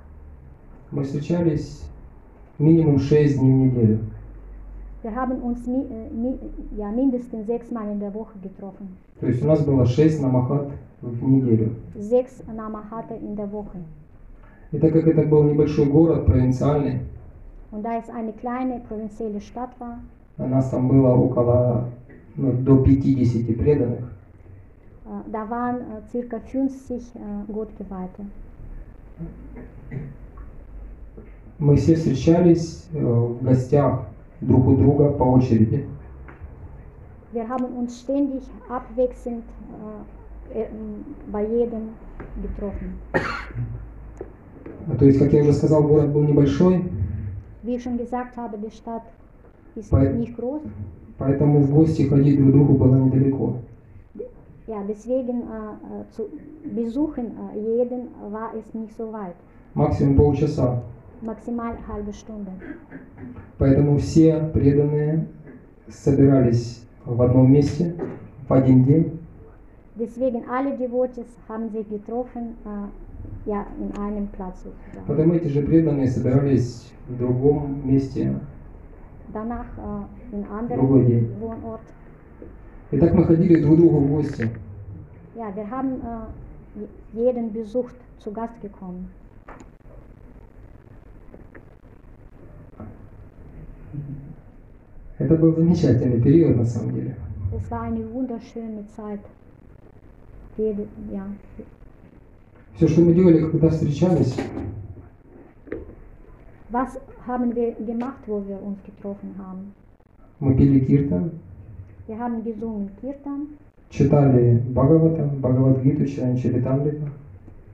Мы встречались минимум 6 дней в неделю. Wir haben uns mi äh, mi ja, mindestens sechsmal in der Woche getroffen. То есть у нас было 6 намахат в неделю. sechs Namahate in der Woche. И так как это был небольшой город, провинциальный, Und da es eine kleine provinzielle Stadt war, а нас там было около ну, до 50 преданных, äh, da waren äh, circa 50 äh, Gottgeweihte. мы все встречались э, в гостях друг у друга по очереди. Wir haben uns ständig abwechselnd äh, äh, bei jedem getroffen. А То есть, как я уже сказал, город был небольшой, Wie ich schon gesagt habe, die Stadt ist Bei- nicht groß. поэтому в гости ходить друг другу было недалеко. Ja, deswegen äh, äh, zu besuchen äh, jeden war es nicht so weit. Максимум полчаса. Maximal halbe Stunde. Поэтому все преданные собирались в одном месте в один день. Deswegen alle Devotees haben sich getroffen, äh, ja, in einem Platz sozusagen. Потом эти же преданные собирались в другом месте. Danach äh, in anderen. Wohnort. И так мы ходили друг другу в гости. Ja, wir haben äh, je- jeden besucht, zu Gast gekommen. Это был замечательный период на самом деле. Es war eine wunderschöne Zeit. Jede, ja. Все, что мы делали, когда встречались, Was haben wir gemacht, wo wir uns getroffen haben? мы пели киртан, Wir haben gesungen Kirtan, читали Бхагаватам, Бхагавадгиту, читали Чаритамрита,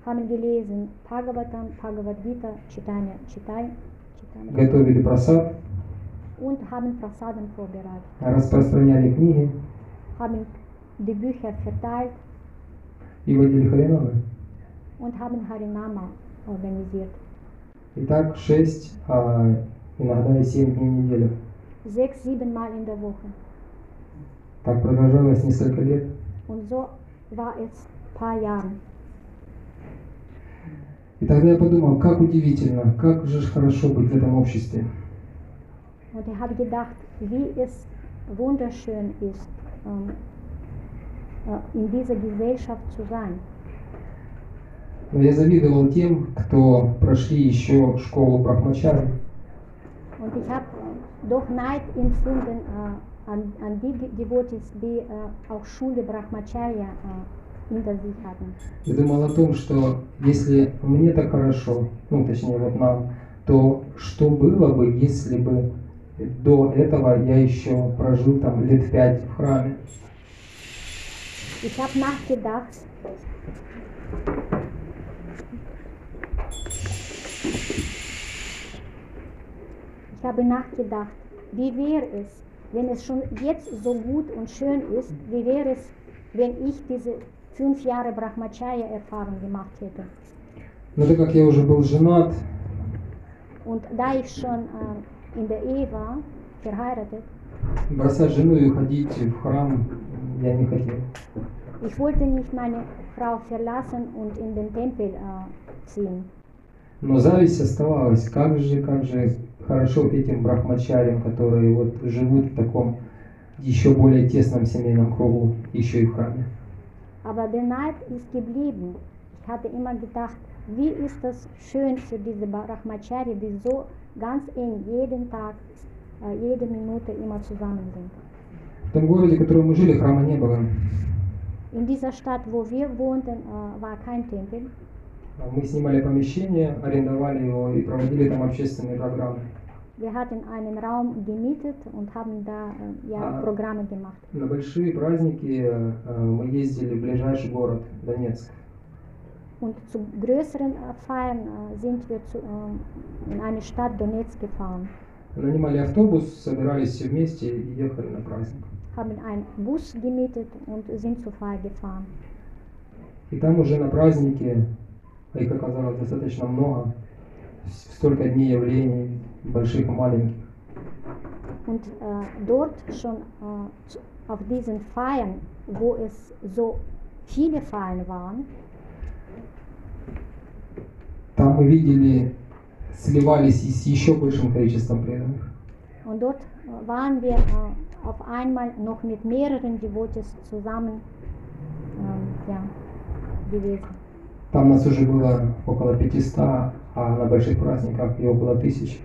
haben gelesen Bhagavatam, Bhagavad Gita, Chitai, Chaitanya готовили просад, und haben Prasadam vorbereitet, распространяли книги haben die Bücher verteilt и водили харинамы. und haben Harinama organisiert. И так шесть, а иногда и семь дней в неделю. Sechs, sieben Mal in der Woche. Так продолжалось несколько лет. Und so war es paar Jahre. И тогда я подумал, как удивительно, как же хорошо быть в этом обществе. Und ich habe gedacht, wie es wunderschön ist, ähm, äh, in dieser Gesellschaft zu sein. Но я завидовал тем, кто прошли еще школу Брахмачари. Und ich habe doch Neid empfunden äh, an, an die De- Devotees, die äh, auch Schule Brahmacharya äh, hinter sich hatten. И думал о том, что если мне так хорошо, ну точнее вот нам, то что было бы, если бы до этого я еще прожил там лет пять в храме? Ich habe nachgedacht, ich habe nachgedacht, wie wäre es, wenn es schon jetzt so gut und schön ist, wie wäre es, wenn ich diese fünf Jahre Brahmacharya-Erfahrung gemacht hätte. Но так как я уже был женат, Und da ich schon äh, in war, verheiratet, бросать жену и уходить в храм я не хотел. ich wollte nicht meine Frau verlassen und in den Tempel äh, ziehen. Но зависть оставалась. Как же, как же хорошо этим брахмачарям, которые вот живут в таком еще более тесном семейном кругу, еще и в храме. Aber der Neid ist geblieben. Ich hatte immer gedacht, wie ist das schön für diese Brahmachari, die so ganz eng jeden Tag, äh, jede Minute immer zusammen sind. В том городе, в котором мы жили, храма не было. In dieser Stadt, wo wir wohnten, äh, war kein Tempel. Мы снимали помещение, арендовали его и проводили там общественные программы. Wir hatten einen Raum gemietet und haben da äh, ja, Ah. Programme gemacht. На большие праздники э, мы ездили в ближайший город, Донецк. Und zu größeren äh, Feiern äh, sind wir zu, äh, in eine Stadt Donetsk gefahren, Нанимали автобус, собирались все вместе и ехали на праздник. haben einen Bus gemietet und sind zur Feier gefahren. И там уже на празднике, а их оказалось достаточно много, с- столько дней явлений, больших и маленьких. Und äh, dort schon äh, zu- auf diesen Feiern, wo es so viele Feiern waren, Там мы видели, сливались с еще большим количеством преданных. und dort äh, waren wir äh, auf einmal noch mit mehreren Devotees zusammen. Ähm, ja. gewesen. Там нас уже было около 500, а на больших праздниках и около тысячи.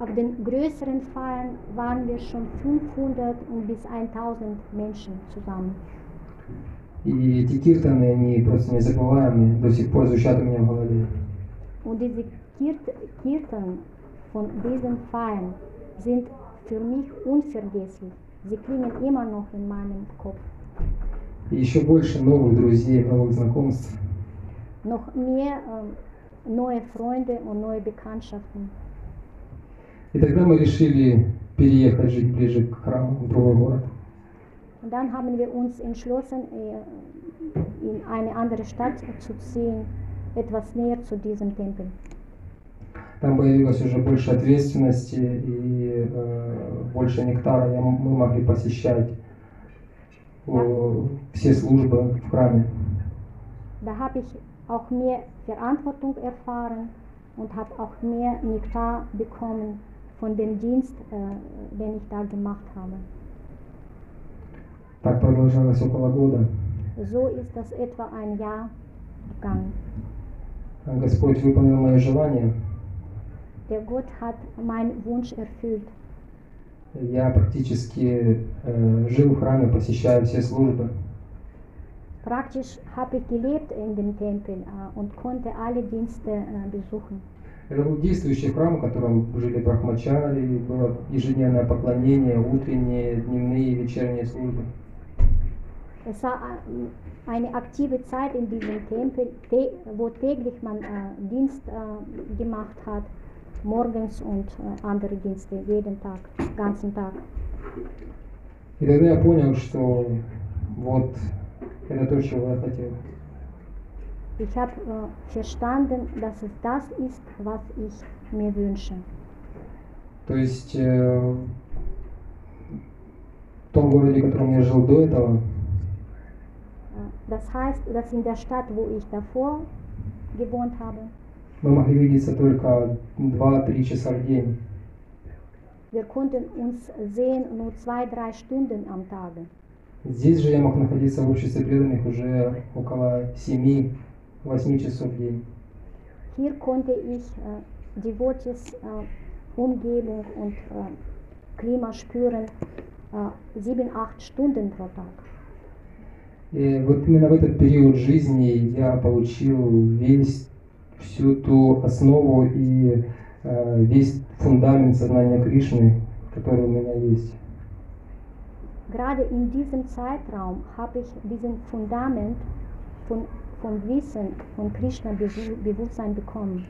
Auf den größeren Feiern waren wir schon 500 und bis 1000 Menschen zusammen. И эти киртаны, они просто незабываемые, до сих пор звучат у меня в голове. Und diese Kirt Kirtan von diesen Feiern sind für mich unvergesslich. Sie klingen immer noch in meinem Kopf. И еще больше новых друзей, новых знакомств. Noch mehr ähm, neue Freunde und neue Bekanntschaften. И тогда мы решили переехать жить ближе к храму, в другой город. Und dann haben wir uns entschlossen, äh, in eine andere Stadt zu ziehen, etwas näher zu diesem Tempel. Там появилось уже больше ответственности и э, больше нектара. Я- мы могли посещать э, все службы в храме. Da habe ich auch mehr Verantwortung erfahren und habe auch mehr Nektar bekommen von dem Dienst, äh, den ich da gemacht habe. Так продолжалось около года. So ist das etwa ein Jahr gegangen. Господь выполнил мое желание. Der Gott hat meinen Wunsch erfüllt. Я практически э, жил в храме, посещая все службы. Praktisch habe ich gelebt in dem Tempel äh, und konnte alle Dienste äh, besuchen. Это был действующий храм, в котором жили брахмачари, было ежедневное поклонение, утренние, дневные и вечерние службы. Es war äh, eine aktive Zeit in diesem Tempel, tä- wo täglich man äh, Dienst äh, gemacht hat, morgens und äh, andere Dienste, jeden Tag, ganzen Tag. И тогда я понял, что вот это то, чего я хотел. Ich habe äh, verstanden, dass es das ist, was ich mir wünsche. То есть э, в том городе, в котором я жил до этого, Äh, Das heißt, dass in der Stadt, wo ich davor gewohnt habe, мы могли видеться только 2-3 часа в день. wir konnten uns sehen nur zwei, drei Stunden am Tage. Здесь же я мог находиться в обществе преданных уже около 7-8 часов в день. Hier konnte ich äh, Devotees äh, Umgebung und äh, Klima spüren, äh, sieben, acht Stunden pro Tag. И вот именно в этот период жизни я получил весь, всю ту основу и э, весь фундамент сознания Кришны, который у меня есть. Gerade in diesem Zeitraum habe ich diesen Fundament von, vom Wissen von Krishna Bewu- Bewusstsein bekommen.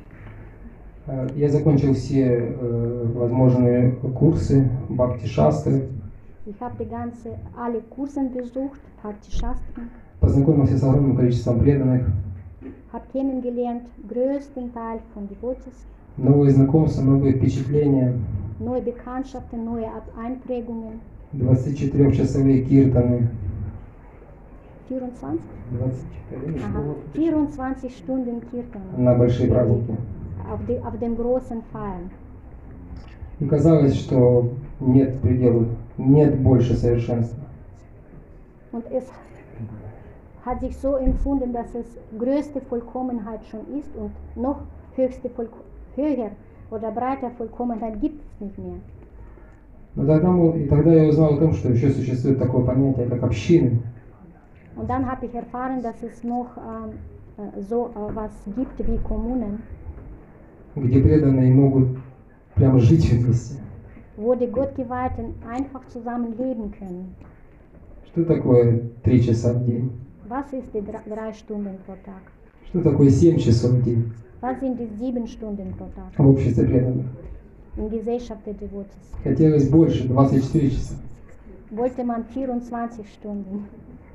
Э, Я закончил все э, возможные курсы Бхакти Шастры, Ich habe die ganze, alle Kursen besucht, Bhakti Shastram, познакомился с огромным количеством преданных, habe kennengelernt, größten Teil von Devotees, новые знакомства, новые впечатления, neue Bekanntschaften, neue Einprägungen. 24-часовые киртаны, 24? 24 Aha, 24 Stunden Kirtan на большие праздники. auf, die, auf den großen Feiern. И казалось, что нет предела, нет больше совершенства. Und es hat sich so empfunden, dass es größte Vollkommenheit schon ist und noch höchste Vollko höher oder breiter Vollkommenheit gibt es nicht mehr. Но тогда, и тогда я узнал о том, что еще существует такое понятие, как общины. Und dann habe ich erfahren, dass es noch ähm, äh, so äh, was gibt wie Kommunen, где преданные могут прямо жить вместе. wo die Gottgeweihten einfach zusammen leben können. Что такое три часа в день? Was ist die dr- drei Stunden pro Tag? Что такое семь часов в день Was sind die sieben Stunden pro Tag в обществе преданных? in Gesellschaft der Devotees? Хотелось больше, 24 часа. Wollte man 24 Stunden.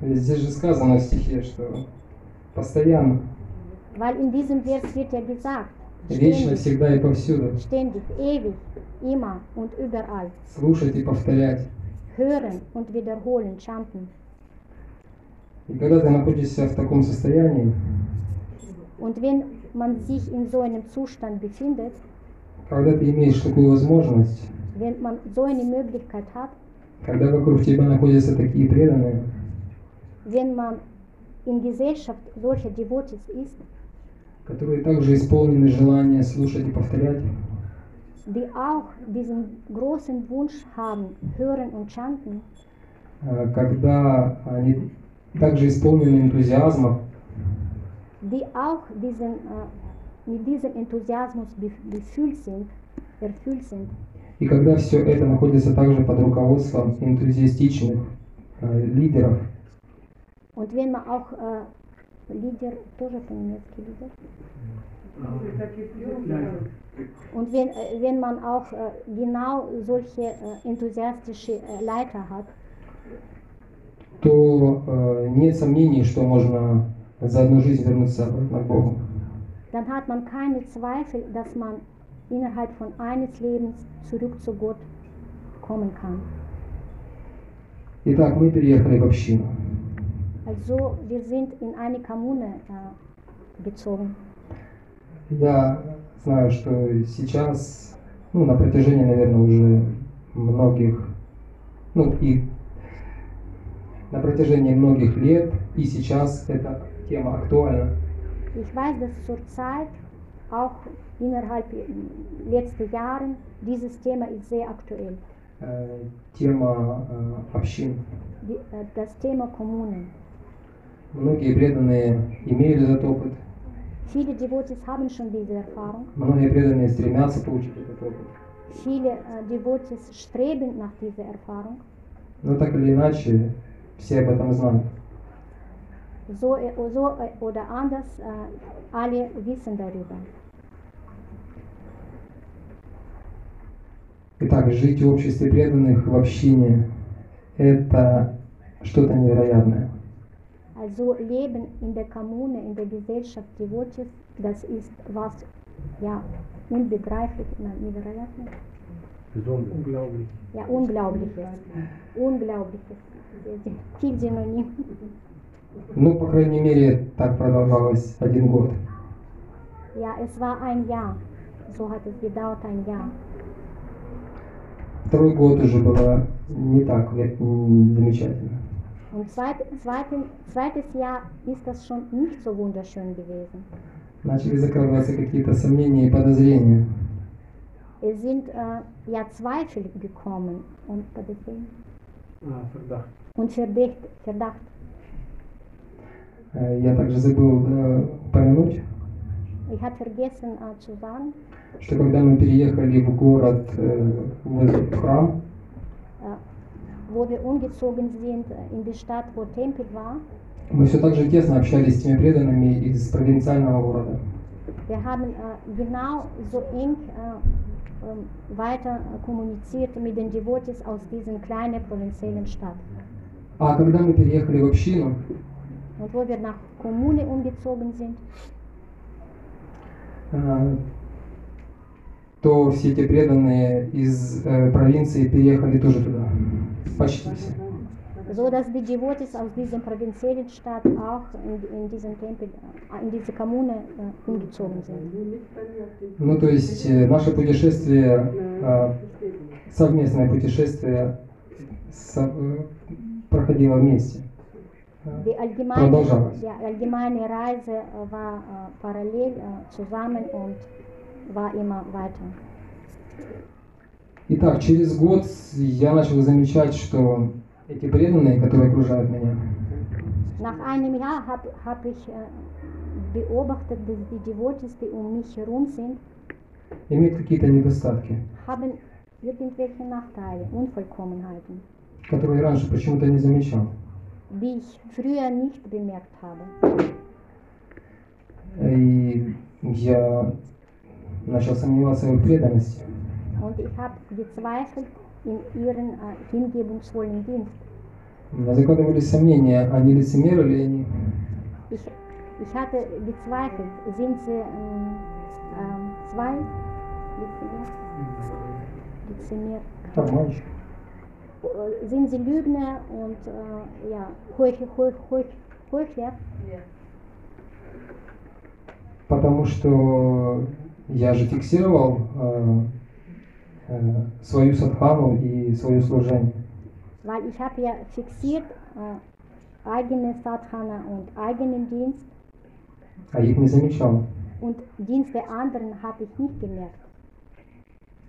Здесь же сказано в стихе, что постоянно, Weil in diesem Vers wird ja gesagt, вечно, всегда и повсюду ständig, ewig, immer und überall. слушать и повторять. Hören und wiederholen, chanten. И когда ты находишься в таком состоянии, Und wenn man sich in so einem Zustand befindet, когда ты имеешь такую возможность, wenn man so eine Möglichkeit hat, когда вокруг тебя находятся такие преданные, wenn man in Gesellschaft solcher Devotees ist, которые также исполнены желания слушать и повторять, die auch diesen großen Wunsch haben, hören und chanten, э, когда они также исполнены энтузиазма, die auch diesen, äh, mit diesem Enthusiasmus bef- befüllt sind, erfüllt sind. и когда все это находится также под руководством энтузиастичных э, лидеров, Und wenn man auch äh, Lieder, тоже по-немецки Lieder, und wenn, äh, wenn man auch äh, genau solche äh, enthusiastische äh, Leiter hat, то э, нет сомнений, что можно за одну жизнь вернуться обратно к Богу. dann hat man keine Zweifel, dass man innerhalb von eines Lebens zurück zu Gott kommen kann. Итак, мы переехали в общину. Also wir sind in eine Kommune äh, gezogen. Я знаю, что сейчас, ну, на протяжении, наверное, уже многих, ну, и на протяжении многих лет, и сейчас эта тема актуальна. Ich weiß, dass zurzeit auch innerhalb letzter Jahren dieses Thema ist sehr aktuell. Э, Тема э, общин. Äh, das Thema Kommunen. Многие преданные имеют этот опыт, Viele Devotees haben schon diese Erfahrung. многие преданные стремятся получить этот опыт. Viele äh, Devotees streben nach dieser Erfahrung. Но так или иначе, все об этом знают. So, äh, so äh, oder anders, äh, alle wissen darüber. Итак, жить в обществе преданных, в общине, это что-то невероятное. Also Leben in der Kommune, in der Gesellschaft Devotees, das ist was ja unbegreiflich, nein, невероятно, Unglaublich. ja unglaubliches, unglaubliches, viel Synonym. Ну, по крайней мере, так продолжалось один год. Ja, es war ein Jahr, so hat es gedauert ein Jahr. Второй год уже было не так замечательно. Und zweit, zweiten, zweites Jahr ist das schon nicht so wunderschön gewesen. Начали закрываться какие-то сомнения и подозрения. Es sind äh, ja Zweifel gekommen und, Ah, Verdacht. und Verdacht, Verdacht. Э, Я также забыл э, упомянуть, Ich habe vergessen äh, zu sagen, что когда мы переехали в город э, возле храм, äh, wo wir umgezogen sind äh, in die Stadt, wo Tempel war, мы все так же тесно общались с теми преданными из провинциального города. wir haben äh, genau so eng äh, ähm, weiter äh, kommuniziert mit den Devotees aus diesen kleinen provinziellen Stadt. А когда мы переехали в общину, Und wo wir nach Kommune umgezogen sind, э, то все эти преданные из э, провинции переехали тоже туда. Почти все. so dass die Devotees aus dieser provinziellen Stadt auch in, in diesen Tempel, äh, in diese Kommune äh, umgezogen sind. Ну, то есть э, наше путешествие, э, совместное путешествие со- э, проходило вместе. Die allgemeine, die allgemeine Reise äh, war äh, parallel äh, zusammen und war immer weiter. Итак, через год я начал замечать, что эти преданные, которые окружают меня, Nach einem Jahr habe hab ich äh, beobachtet, dass die Devotees, die um mich herum sind, имеют какие-то недостатки, haben irgendwelche Nachteile, Unvollkommenheiten, которые раньше почему-то не замечал. die ich früher nicht bemerkt habe. И я начал сомневаться в преданности. Und ich habe gezweifelt in ihren äh, hingebungsvollen Dienst. У меня закладывались сомнения, они лицемеры ли они. Ich, ich hatte gezweifelt, sind sie ähm, ähm, zwei Lizimer, Обманщик. Äh, sind sie Lügner und äh, ja, Heuchler, Heuch, Heuch, Heuchler, Потому что я же фиксировал э, э, свою садхану и свое служение. weil ich habe ja fixiert, äh, eigene Sadhana und eigenen Dienst а их не замечал. und Dienst der anderen habe ich nicht gemerkt.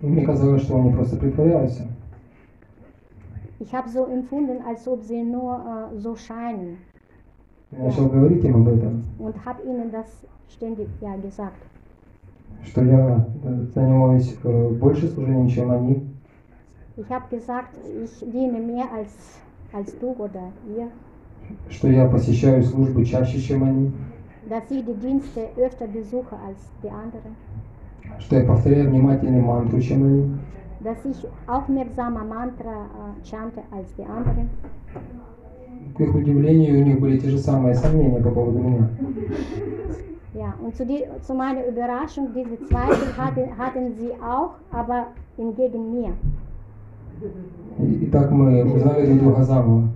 И мне казалось, что они просто притворяются. Ich habe so empfunden, als ob sie nur äh, so scheinen Я начал говорить им об этом, und habe ihnen das ständig ja, gesagt. Что я занимаюсь э, больше служением, чем они, Ich habe gesagt, ich diene mehr als, als du oder ihr, что я посещаю службы чаще, чем они, dass ich die Dienste öfter besuche als die anderen, что я повторяю внимательнее мантру, чем они. dass ich aufmerksamer Mantra äh, chante als die anderen. К их удивлению, у них были те же самые сомнения по поводу меня. Ja, und zu, die, zu meiner Überraschung, diese Zweifel hatten, hatten sie auch, aber entgegen mir. И, и так мы узнали друг друга заново.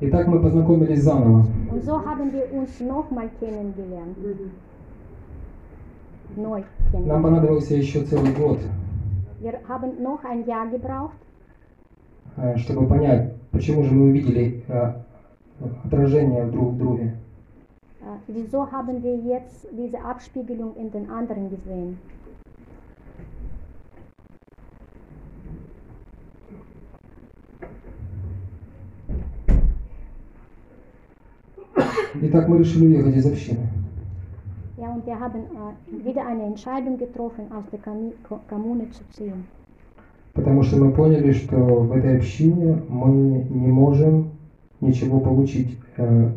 И так мы познакомились заново. Und so haben wir uns nochmal kennengelernt. Neu Нам понадобился еще целый год, Wir haben noch ein Jahr gebraucht, э, чтобы понять, почему же мы увидели э, отражение друг в друге. Äh, wieso haben wir jetzt diese Abspiegelung in den anderen gesehen. Итак, мы решили уехать из общины. Ja, und wir haben äh, wieder eine Entscheidung getroffen, aus der Kommune zu ziehen. Потому что мы поняли, что в этой общине мы не можем ничего получить э,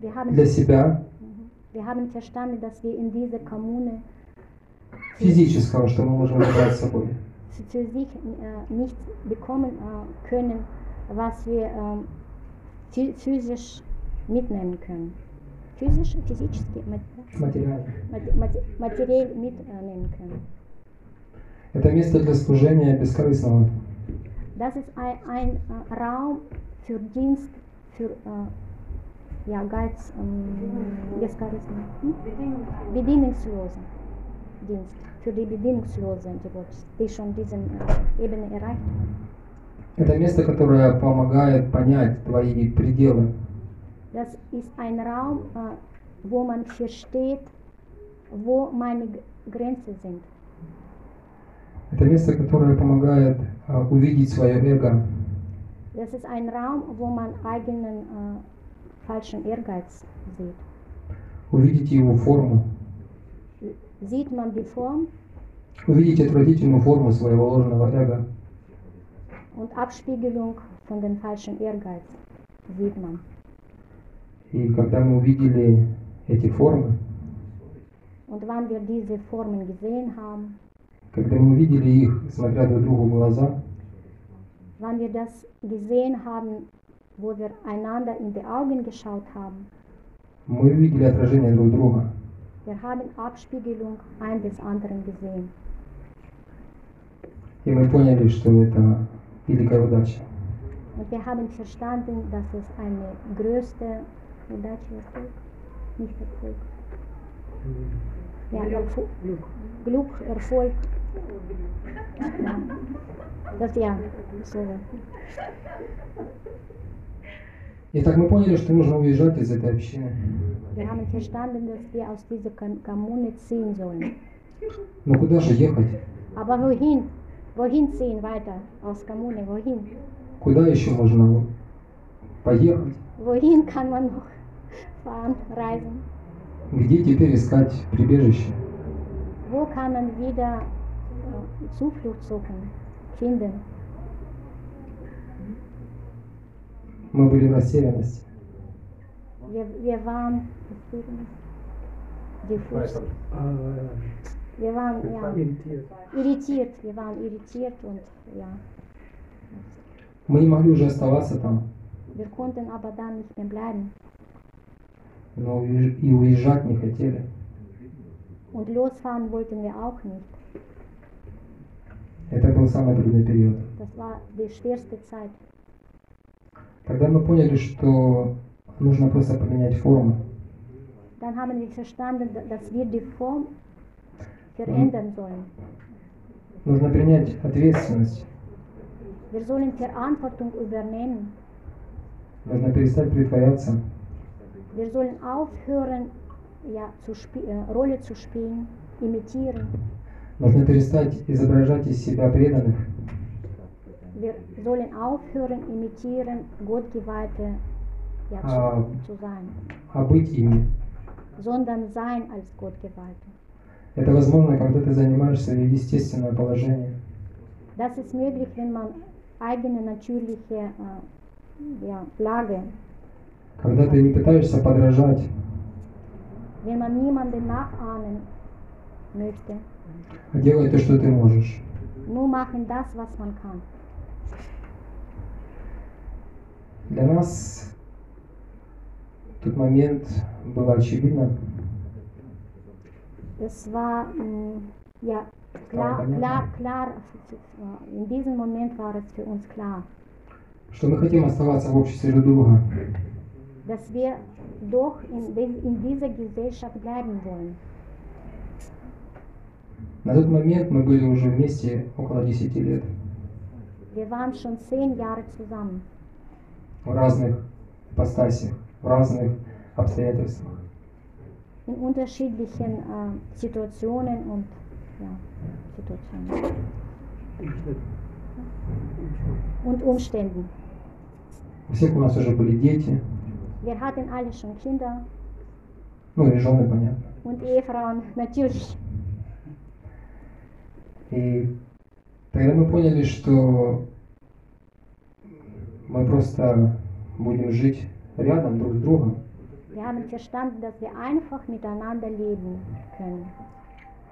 для себя Mhm. wir haben verstanden, dass wir in dieser Kommune физического, что мы можем забрать с собой. sich äh, nicht bekommen äh, können, was wir ähm, phy- physisch mitnehmen können. Physisch, physisch, Материально. materiell mitnehmen können. Это место для служения бескорыстного. Das ist ein, ein äh, Raum für Dienst, für äh, ja, Geiz, ähm, Geskarismen, hm? bedingungslosen Dienst, für die bedingungslosen Devotees, die schon diese äh, Ebene erreicht haben. Это место, которое помогает понять твои пределы. Das ist ein Raum, äh, wo man versteht, wo meine Grenzen sind. Это место, которое помогает э, увидеть свое эго, Das ist ein Raum, wo man eigenen äh, falschen Ehrgeiz sieht. увидеть его форму, Sieht man die Form увидеть отвратительную форму своего ложного эго. und Abspiegelung von dem falschen Ehrgeiz sieht man. И когда мы увидели эти формы, Und wann wir diese Formen gesehen haben, когда мы увидели их, смотря друг другу в глаза, wann wir das gesehen haben, wo wir einander in die Augen geschaut haben, мы увидели отражение друг друга. wir haben Abspiegelung ein des anderen gesehen. И мы поняли, что это великая удача. Und wir haben verstanden, dass es eine größte Удача, Erfolg, nicht Erfolg. Ja, Erfolg. Glück, Erfolg. Ja. Das ja, so. Итак, мы поняли, что нужно уезжать из этой общины. Wir haben verstanden, dass wir aus dieser Kom- Kommune ziehen sollen. Но куда же ехать? Aber wohin? Wohin ziehen weiter aus Kommune? Wohin? Куда еще можно поехать? Wohin kann man noch fahren, reisen? Где теперь искать прибежище? Wo kann man wieder äh, Zuflucht suchen, finden? Мы были в растерянности. Wir, wir waren diffus. Wir waren ja, irritiert. Wir waren irritiert und ja, Мы не могли уже оставаться там, wir konnten aber dann nicht mehr bleiben. но и уезжать не хотели. Und losfahren wollten wir auch nicht. Это был самый трудный период. Das war die schwerste Zeit. Тогда мы поняли, что нужно просто поменять форму. Dann haben wir verstanden, da- dass wir die Form verändern sollen. Нужно принять ответственность Wir sollen Verantwortung übernehmen. Нужно перестать притворяться. Wir sollen aufhören, ja, zu äh, Rolle zu spielen, imitieren. Нужно перестать изображать из себя преданных, Wir sollen aufhören, imitieren, Gottgeweihte Ah. zu, zu sein, а быть ими. sondern sein als Gottgeweihte. Это возможно, когда ты занимаешь свое естественное положение. Das ist möglich, wenn man eigene natürliche äh, ja, Lage, Когда ты не пытаешься подражать, wenn man niemanden nachahmen möchte, а делай то, что ты можешь. nur machen das, was man kann. Для нас в тот момент было очевидно, Es war ja, klar, klar, klar, in diesem Moment war es für uns klar, что мы хотим оставаться в обществе друг друга. dass wir doch in, in dieser Gesellschaft bleiben wollen. На тот момент мы были уже вместе около 10 лет Wir waren schon zehn Jahre zusammen, в разных ипостасях, в разных обстоятельствах. in unterschiedlichen äh, Situationen und ja, Situationen. Und Umständen. У всех у нас уже были дети, Wir hatten alle schon Kinder ну и жены, понятно. und Ehefrauen, natürlich. И тогда мы поняли, что мы просто будем жить рядом друг с другом, Wir haben verstanden, dass wir einfach miteinander leben können.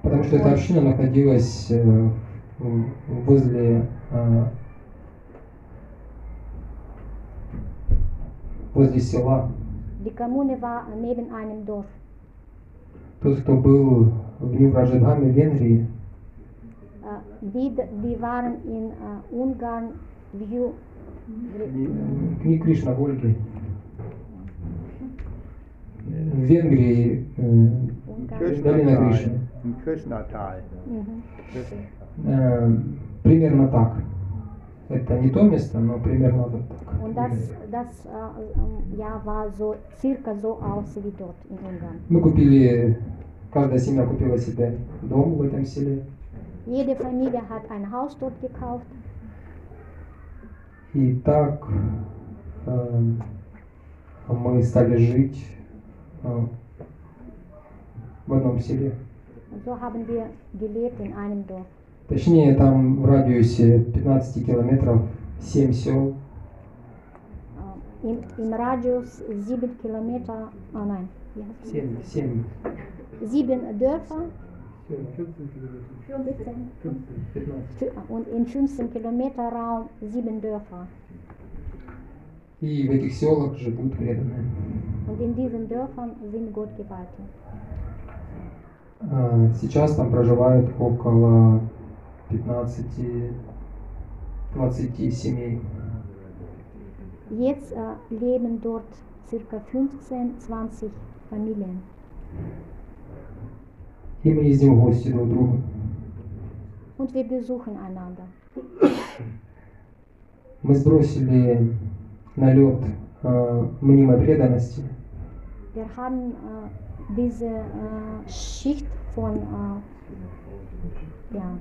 потому что эта община находилась э, в- возле э, возле села. Die Kommune war neben einem Dorf. Тот, кто был в Нью-Раджидхаме, Венгрии, Äh, Die, die waren in äh, Ungarn, View, не Кришна, Вольги. В Венгрии э. Долина Кришны. Э, примерно так. Это не то место, но примерно вот так. Und das, das äh, ja, war so circa so aus wie dort in Ungarn. Мы купили, каждая семья купила себе дом в этом селе. Jede Familie hat ein Haus dort gekauft И так э, мы стали жить э, в одном селе. so haben wir gelebt in einem Dorf. Точнее, там в радиусе 15 километров 7 сел. Äh, Im, Im Radius sieben Kilometer, ah nein, wie heißt das? 7, 7, sieben Dörfer 15. 15. fü- und in 15 Kilometer Raum sieben Dörfer. И в этих селах живут преданные. Und in diesen Dörfern sind Gottgeweihte. А, Сейчас там проживает около 15-20 семей. Jetzt äh, leben dort circa 15, 20 Familien. И мы ездим в гости друг к другу. Und wir besuchen einander. Мы сбросили налет э, мнимой преданности Wir haben äh, diese äh, Schicht von äh, ja,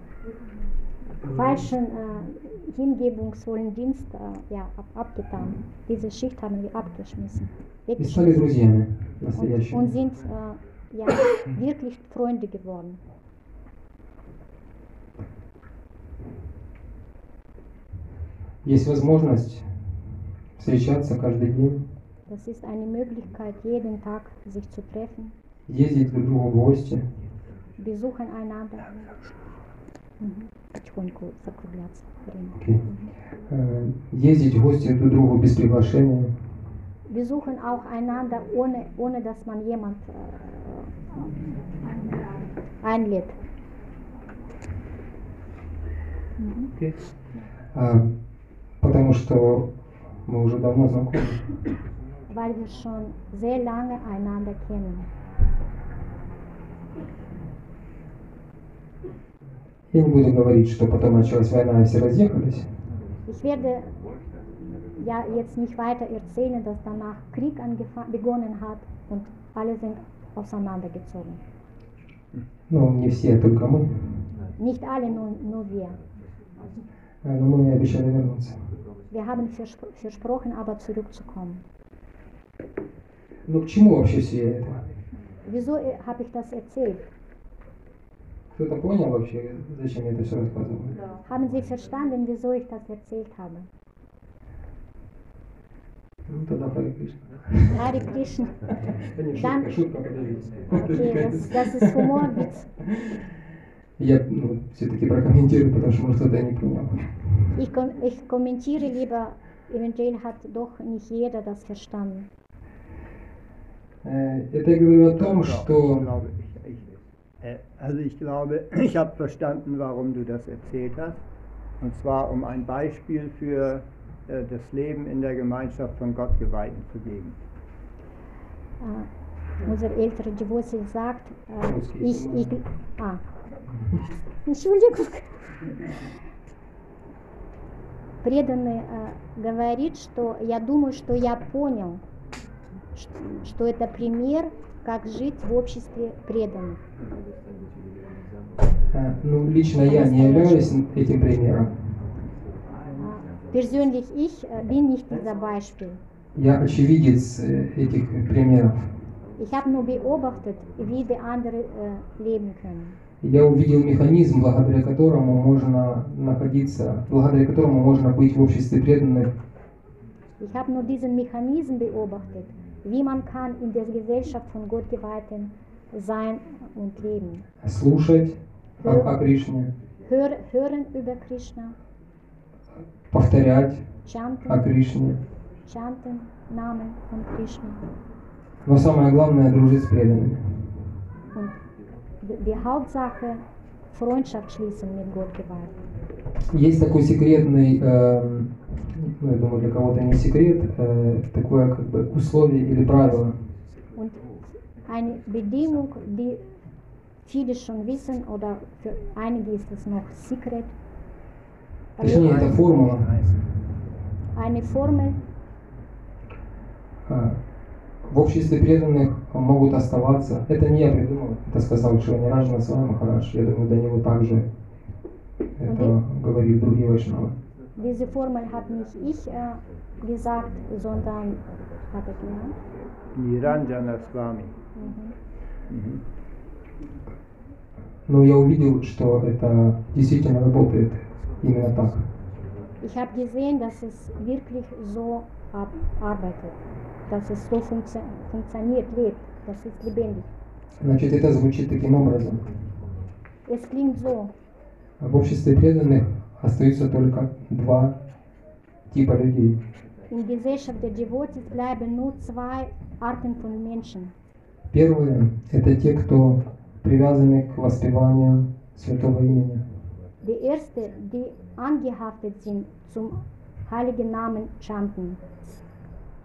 falschen äh, hingebungsvollen Dienst äh, ja, ab, abgetan. Diese Schicht haben wir abgeschmissen. weggeschmissen. Und, und sind äh, ja, wirklich Freunde geworden. Есть возможность встречаться каждый день, Das ist eine Möglichkeit, jeden Tag sich zu treffen, ездить друг к другу в гости, besuchen einander. Мгм. Потихоньку закругляться время. Окей. Э, ездить в гости друг к другу без приглашения, Besuchen auch einander, ohne, ohne dass man jemand äh, einlädt. Mhm. А, потому что мы уже давно знакомы. Weil wir schon sehr lange einander kennen. Я не буду говорить, что потом началась война и все разъехались. Ich werde ja jetzt nicht weiter erzählen, dass danach Krieg begonnen hat und alle sind auseinandergezogen. Ну, не все, только мы. Nicht alle, nur, nur wir. Э, Но мы обещали вернуться. Wir haben verspro versprochen, aber zurückzukommen. Ну, к чему вообще все это? Wieso äh, habe ich das erzählt? Кто-то понял вообще, зачем я это все рассказываю? Haben Sie verstanden, wieso ich das erzählt habe? Ну, тогда Хари Кришна. Hare Krishna. Это не Dann- шутка, шутка, подождите. Okay, das, das ist Humorwitz. Я ну, все-таки прокомментирую, потому что, может, кто-то не понял. Ich, kom ich kommentiere lieber, eventuell hat doch nicht jeder das verstanden. Э, Это я говорю о том, Ich что glaube, ich, ich, äh, also ich glaube, ich habe verstanden, warum du das erzählt hast. Und zwar, um ein Beispiel für äh, das Leben in der Gemeinschaft von Gottgeweihten zu geben. Äh, unser älterer Devosi sagt, äh, ich, ich, ah, Entschuldigung. Преданный э, говорит, что я думаю, что я понял, что это пример, как жить в обществе преданных. э, ну, лично я не являюсь этим примером. Äh, persönlich ich äh, bin nicht dieser Beispiel. Я очевидец э, этих примеров. Ich habe nur beobachtet, wie die anderen äh, leben können. Я увидел механизм, благодаря которому можно находиться, благодаря которому можно быть в обществе преданных, Ich habe nur diesen Mechanismus beobachtet, wie man kann in der Gesellschaft von Gottgeweihten sein und leben. слушать о, о Кришне, Hör, hören über Krishna, повторять о Кришне. Но самое главное дружить с преданными. Und die, die Hauptsache, Freundschaft schließen mit Gottgeweihten. Есть такой секретный, эм, ну я думаю для кого-то не секрет, э, такое как бы условие или правило. Und eine Bedingung, die viele schon wissen oder für einige ist es noch Secret. Точнее, это формула. Eine Formel, э, в обществе преданных могут оставаться. Это не я придумал, это сказал Шиваниражна Свами Махарадж. Я думаю, до него также это говорили другие вайшнавы. diese Formel hat nicht ich äh, gesagt, sondern hat er genannt. Niranjana Swami. Mhm. Mhm. Но я увидел, что это действительно работает именно так. Ich habe gesehen, dass es wirklich so arbeitet, dass es so funktio funktioniert, lebt, das ist lebendig. Значит, это звучит таким образом. Es klingt so, В обществе преданных остаются только два типа людей. in Gesellschaft der Devotees bleiben nur zwei Arten von Menschen. Первые – это те, кто привязаны к воспеванию святого имени. Die erste, die angehaftet sind zum heiligen Namen chanten.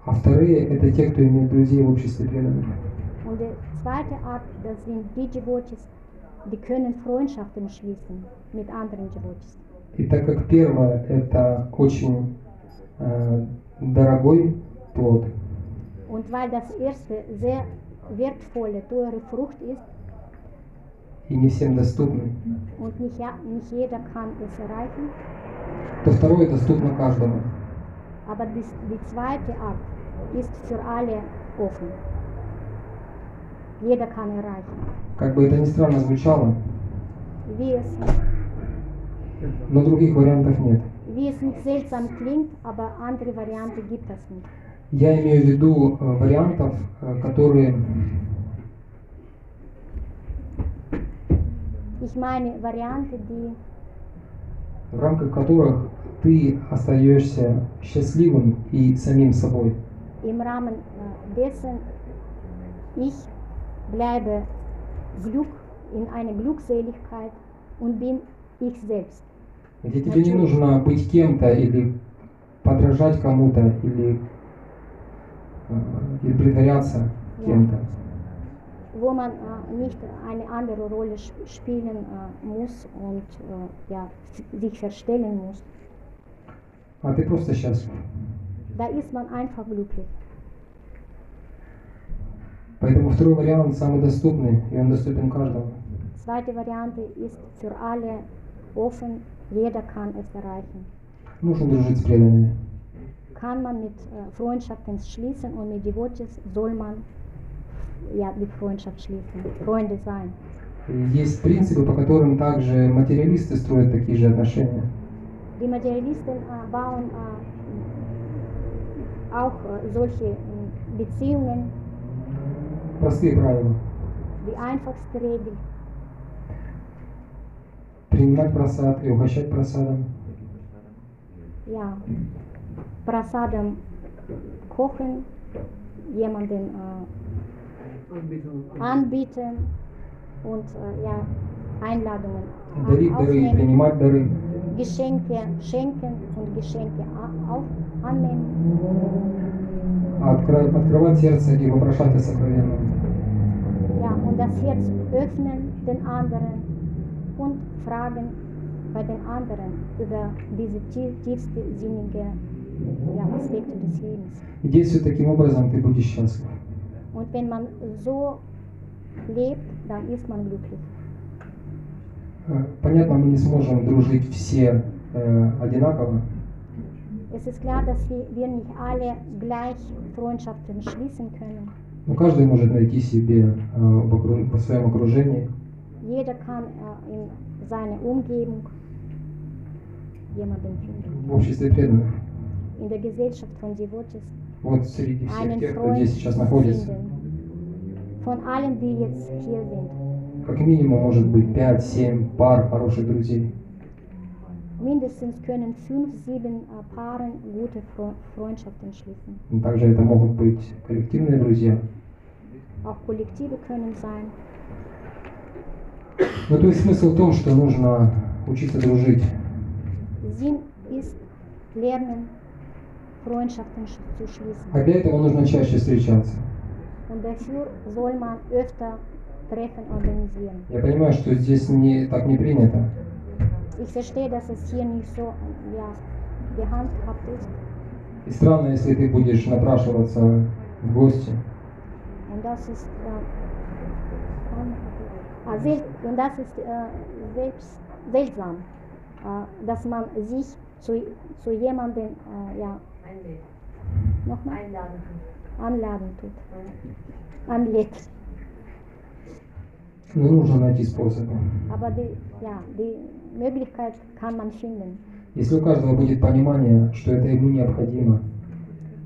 А вторые – это те, кто имеет друзей в обществе преданных. Und die zweite Art, das sind die Devotees, die können Freundschaften schließen mit anderen Devotees. И так как первое – это очень э, дорогой плод, Und weil das erste sehr wertvolle, teure Frucht ist и не всем erreichen, то второе доступно каждому. aber die, die zweite Art ist für alle offen. Jeder kann erreichen. Как бы это ни странно звучало, Wie es, но других вариантов нет. wie es nicht seltsam klingt, aber andere Variante gibt es nicht. Я имею в виду э, вариантов, э, которые Ich meine Variante, die, в рамках которых ты остаешься счастливым и самим собой. im Rahmen dessen ich bleibe Glück in einer Glückseligkeit und bin ich selbst. Где тебе не нужно быть кем-то или подражать кому-то или, э, или притворяться кем-то. Wo man äh, nicht eine andere Rolle sp spielen äh, muss und äh, ja, f- sich verstellen muss. а ты просто счастлив. Da ist man einfach glücklich. Поэтому второй вариант самый доступный, и он доступен каждому. Zweite Variante ist für alle offen, jeder kann es erreichen. Нужно дружить с преданными. Kann man mit äh, Freundschaften schließen und mit Devotees soll man ja, mit Freundschaft schließen, Freunde sein. Есть принципы, по которым также материалисты строят такие же отношения. Die Materialisten äh, bauen äh, auch äh, solche äh, Beziehungen, Простые правила. die einfachste Regel, Принимать просад и угощать просадом. ja, Prasadam kochen, jemanden äh, anbieten und äh, ja, Einladungen a- Дарить дары и aufnehmen, принимать дары. Geschenke schenken und Geschenke a- auf, annehmen. А откры- открывать сердце и вопрошать о сокровенном. Ja, und das Herz öffnen den anderen und fragen bei den anderen über diese tie- tiefste sinnige ja, Aspekte des Lebens. И действуя таким образом, ты будешь счастлив. Und wenn man so lebt, dann ist man glücklich. Э, Понятно, мы не сможем дружить все э, одинаково, Es ist klar, dass wir, wir nicht alle gleich Freundschaften schließen können. но каждый может найти себе э, по своем окружении Jeder kann äh, in seiner Umgebung jemanden finden. в обществе преданных. In der Gesellschaft von Devotees Вот среди всех тех, кто здесь сейчас находится, как минимум может быть 5-7 пар хороших друзей. Mindestens können fünf, sieben äh, Paaren gute Fre Freundschaften schließen. Также это могут быть коллективные друзья. Auch Kollektive können sein. Но то есть смысл в том, что нужно учиться дружить. Sinn ist, lernen, Freundschaften sch zu schließen. А для этого нужно чаще встречаться. Und dafür soll man öfter Treffen organisieren. Я понимаю, что здесь не, так не принято. Ich verstehe, dass es hier nicht so ja, gehandhabt ist. И странно, если ты будешь напрашиваться в гости, Und das ist, äh, ah, sel und das ist äh, selbst seltsam, äh, dass man sich zu, zu jemandem äh, ja, nochmal anladen tut. Anlädt. но нужно найти способы. Aber die, ja, die Möglichkeit kann man finden. Если у каждого будет понимание, что это ему необходимо,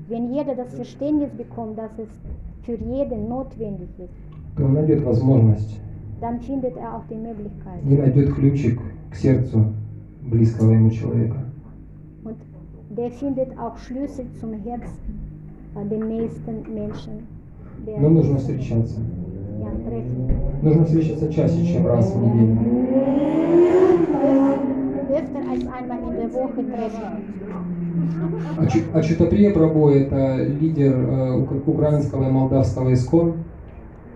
Wenn jeder das Verständnis bekommt, dass es für jeden notwendig ist, то он найдет возможность dann findet er auch die Möglichkeit. и найдет ключик к сердцу близкого ему человека. Der findet auch Schlüssel zum Herz äh, dem nächsten Menschen. Но нужно встречаться. Нужно встречаться чаще, чем раз в неделю. Ачутаприя Прабhu – это лидер э, ук- украинского и молдавского искон.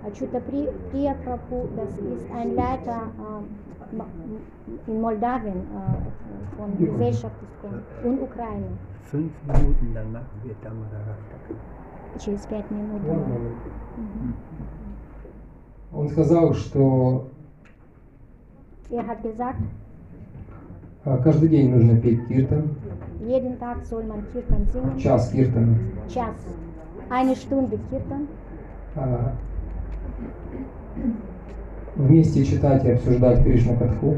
Achuta Pri- Priya Prabhu, äh, in Moldawien äh, von Gesellschaft des Kon- und Ukraine. Fünf Minuten, dann machen wir Damararasta. Через пять минут. Он сказал, что Er hat gesagt, э, каждый день нужно петь киртан, jeden Tag soll man Kirtan singen. час киртана. Час. Eine Stunde Kirtan. А, Вместе читать и обсуждать Кришна Катху,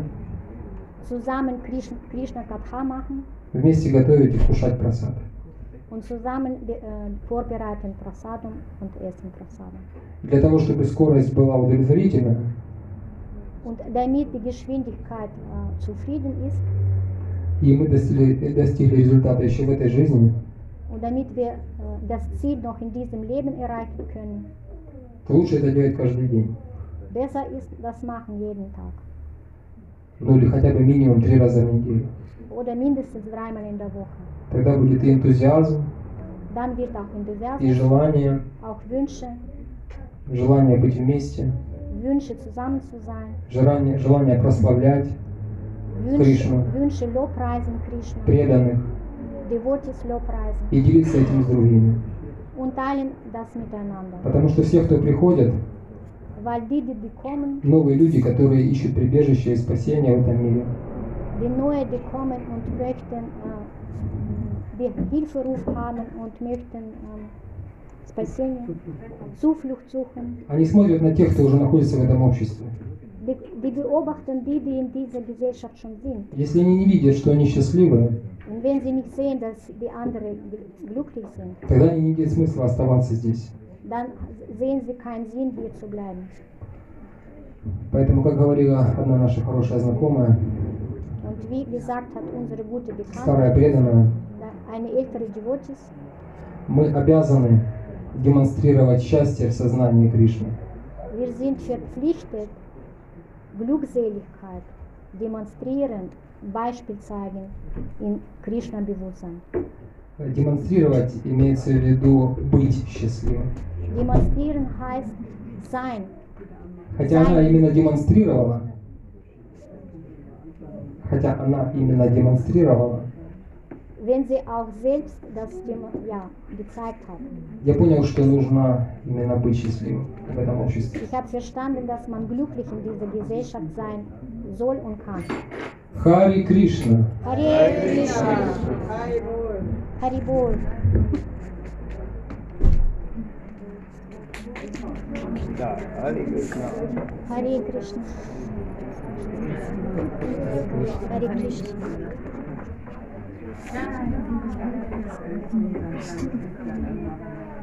Zusammen Krishna, Krishna Katha machen вместе готовить и вкушать просад. und zusammen äh, vorbereiten Prasadam und essen Prasadam. Для того, чтобы скорость была удовлетворительна, Und damit die Geschwindigkeit äh, zufrieden ist и мы достигли, достигли результата еще в этой жизни, und damit wir äh, das Ziel noch in diesem Leben erreichen können, лучше это делать каждый день. Besser ist das machen jeden Tag Ну или хотя бы минимум три раза в неделю. oder mindestens dreimal in der Woche. Тогда будет и энтузиазм, Dann wird auch и Enthusiasmus, желание, auch Wünsche, желание быть вместе, Wünsche zusammen zu sein, желание, желание прославлять Wünsche, Krishna. Wünsche Lobpreisen Krishna, преданных, Devotees Lobpreisen и делиться этим с другими. und teilen das miteinander. Потому что все, кто приходят, Weil die, die, die kommen, новые люди, которые ищут прибежище и спасения в этом мире, die Neue, die kommen und möchten äh, die Hilferuf haben und möchten ähm, Спасение, Zuflucht suchen. они смотрят на тех, кто уже находится в этом обществе. Die, die beobachten die, die in dieser Gesellschaft schon sind. Если они не видят, что они счастливы, Und wenn sie nicht sehen, dass die anderen gl- glücklich sind, тогда они не видят смысла оставаться здесь. Dann sehen sie keinen Sinn, hier zu bleiben. Поэтому, как говорила одна наша хорошая знакомая, Und wie gesagt hat unsere gute старая преданная, da- eine ältere Devotis, мы обязаны демонстрировать счастье в сознании Кришны. wir sind verpflichtet, Glückseligkeit demonstrieren, Beispiel zeigen in Krishna-Bewusstsein. Демонстрировать имеется в виду быть счастливым. Demonstrieren heißt sein. Хотя она именно демонстрировала, хотя она именно демонстрировала, Wenn sie auch selbst das ja, gezeigt hat. я понял, что нужно именно быть счастливым в этом обществе. Ich habe verstanden, dass man glücklich in dieser Gesellschaft sein soll und kann. Хари Кришна. Hare Krishna. Haribol. Ja, Hare Krishna. Hare Krishna. Hare Krishna. Ja,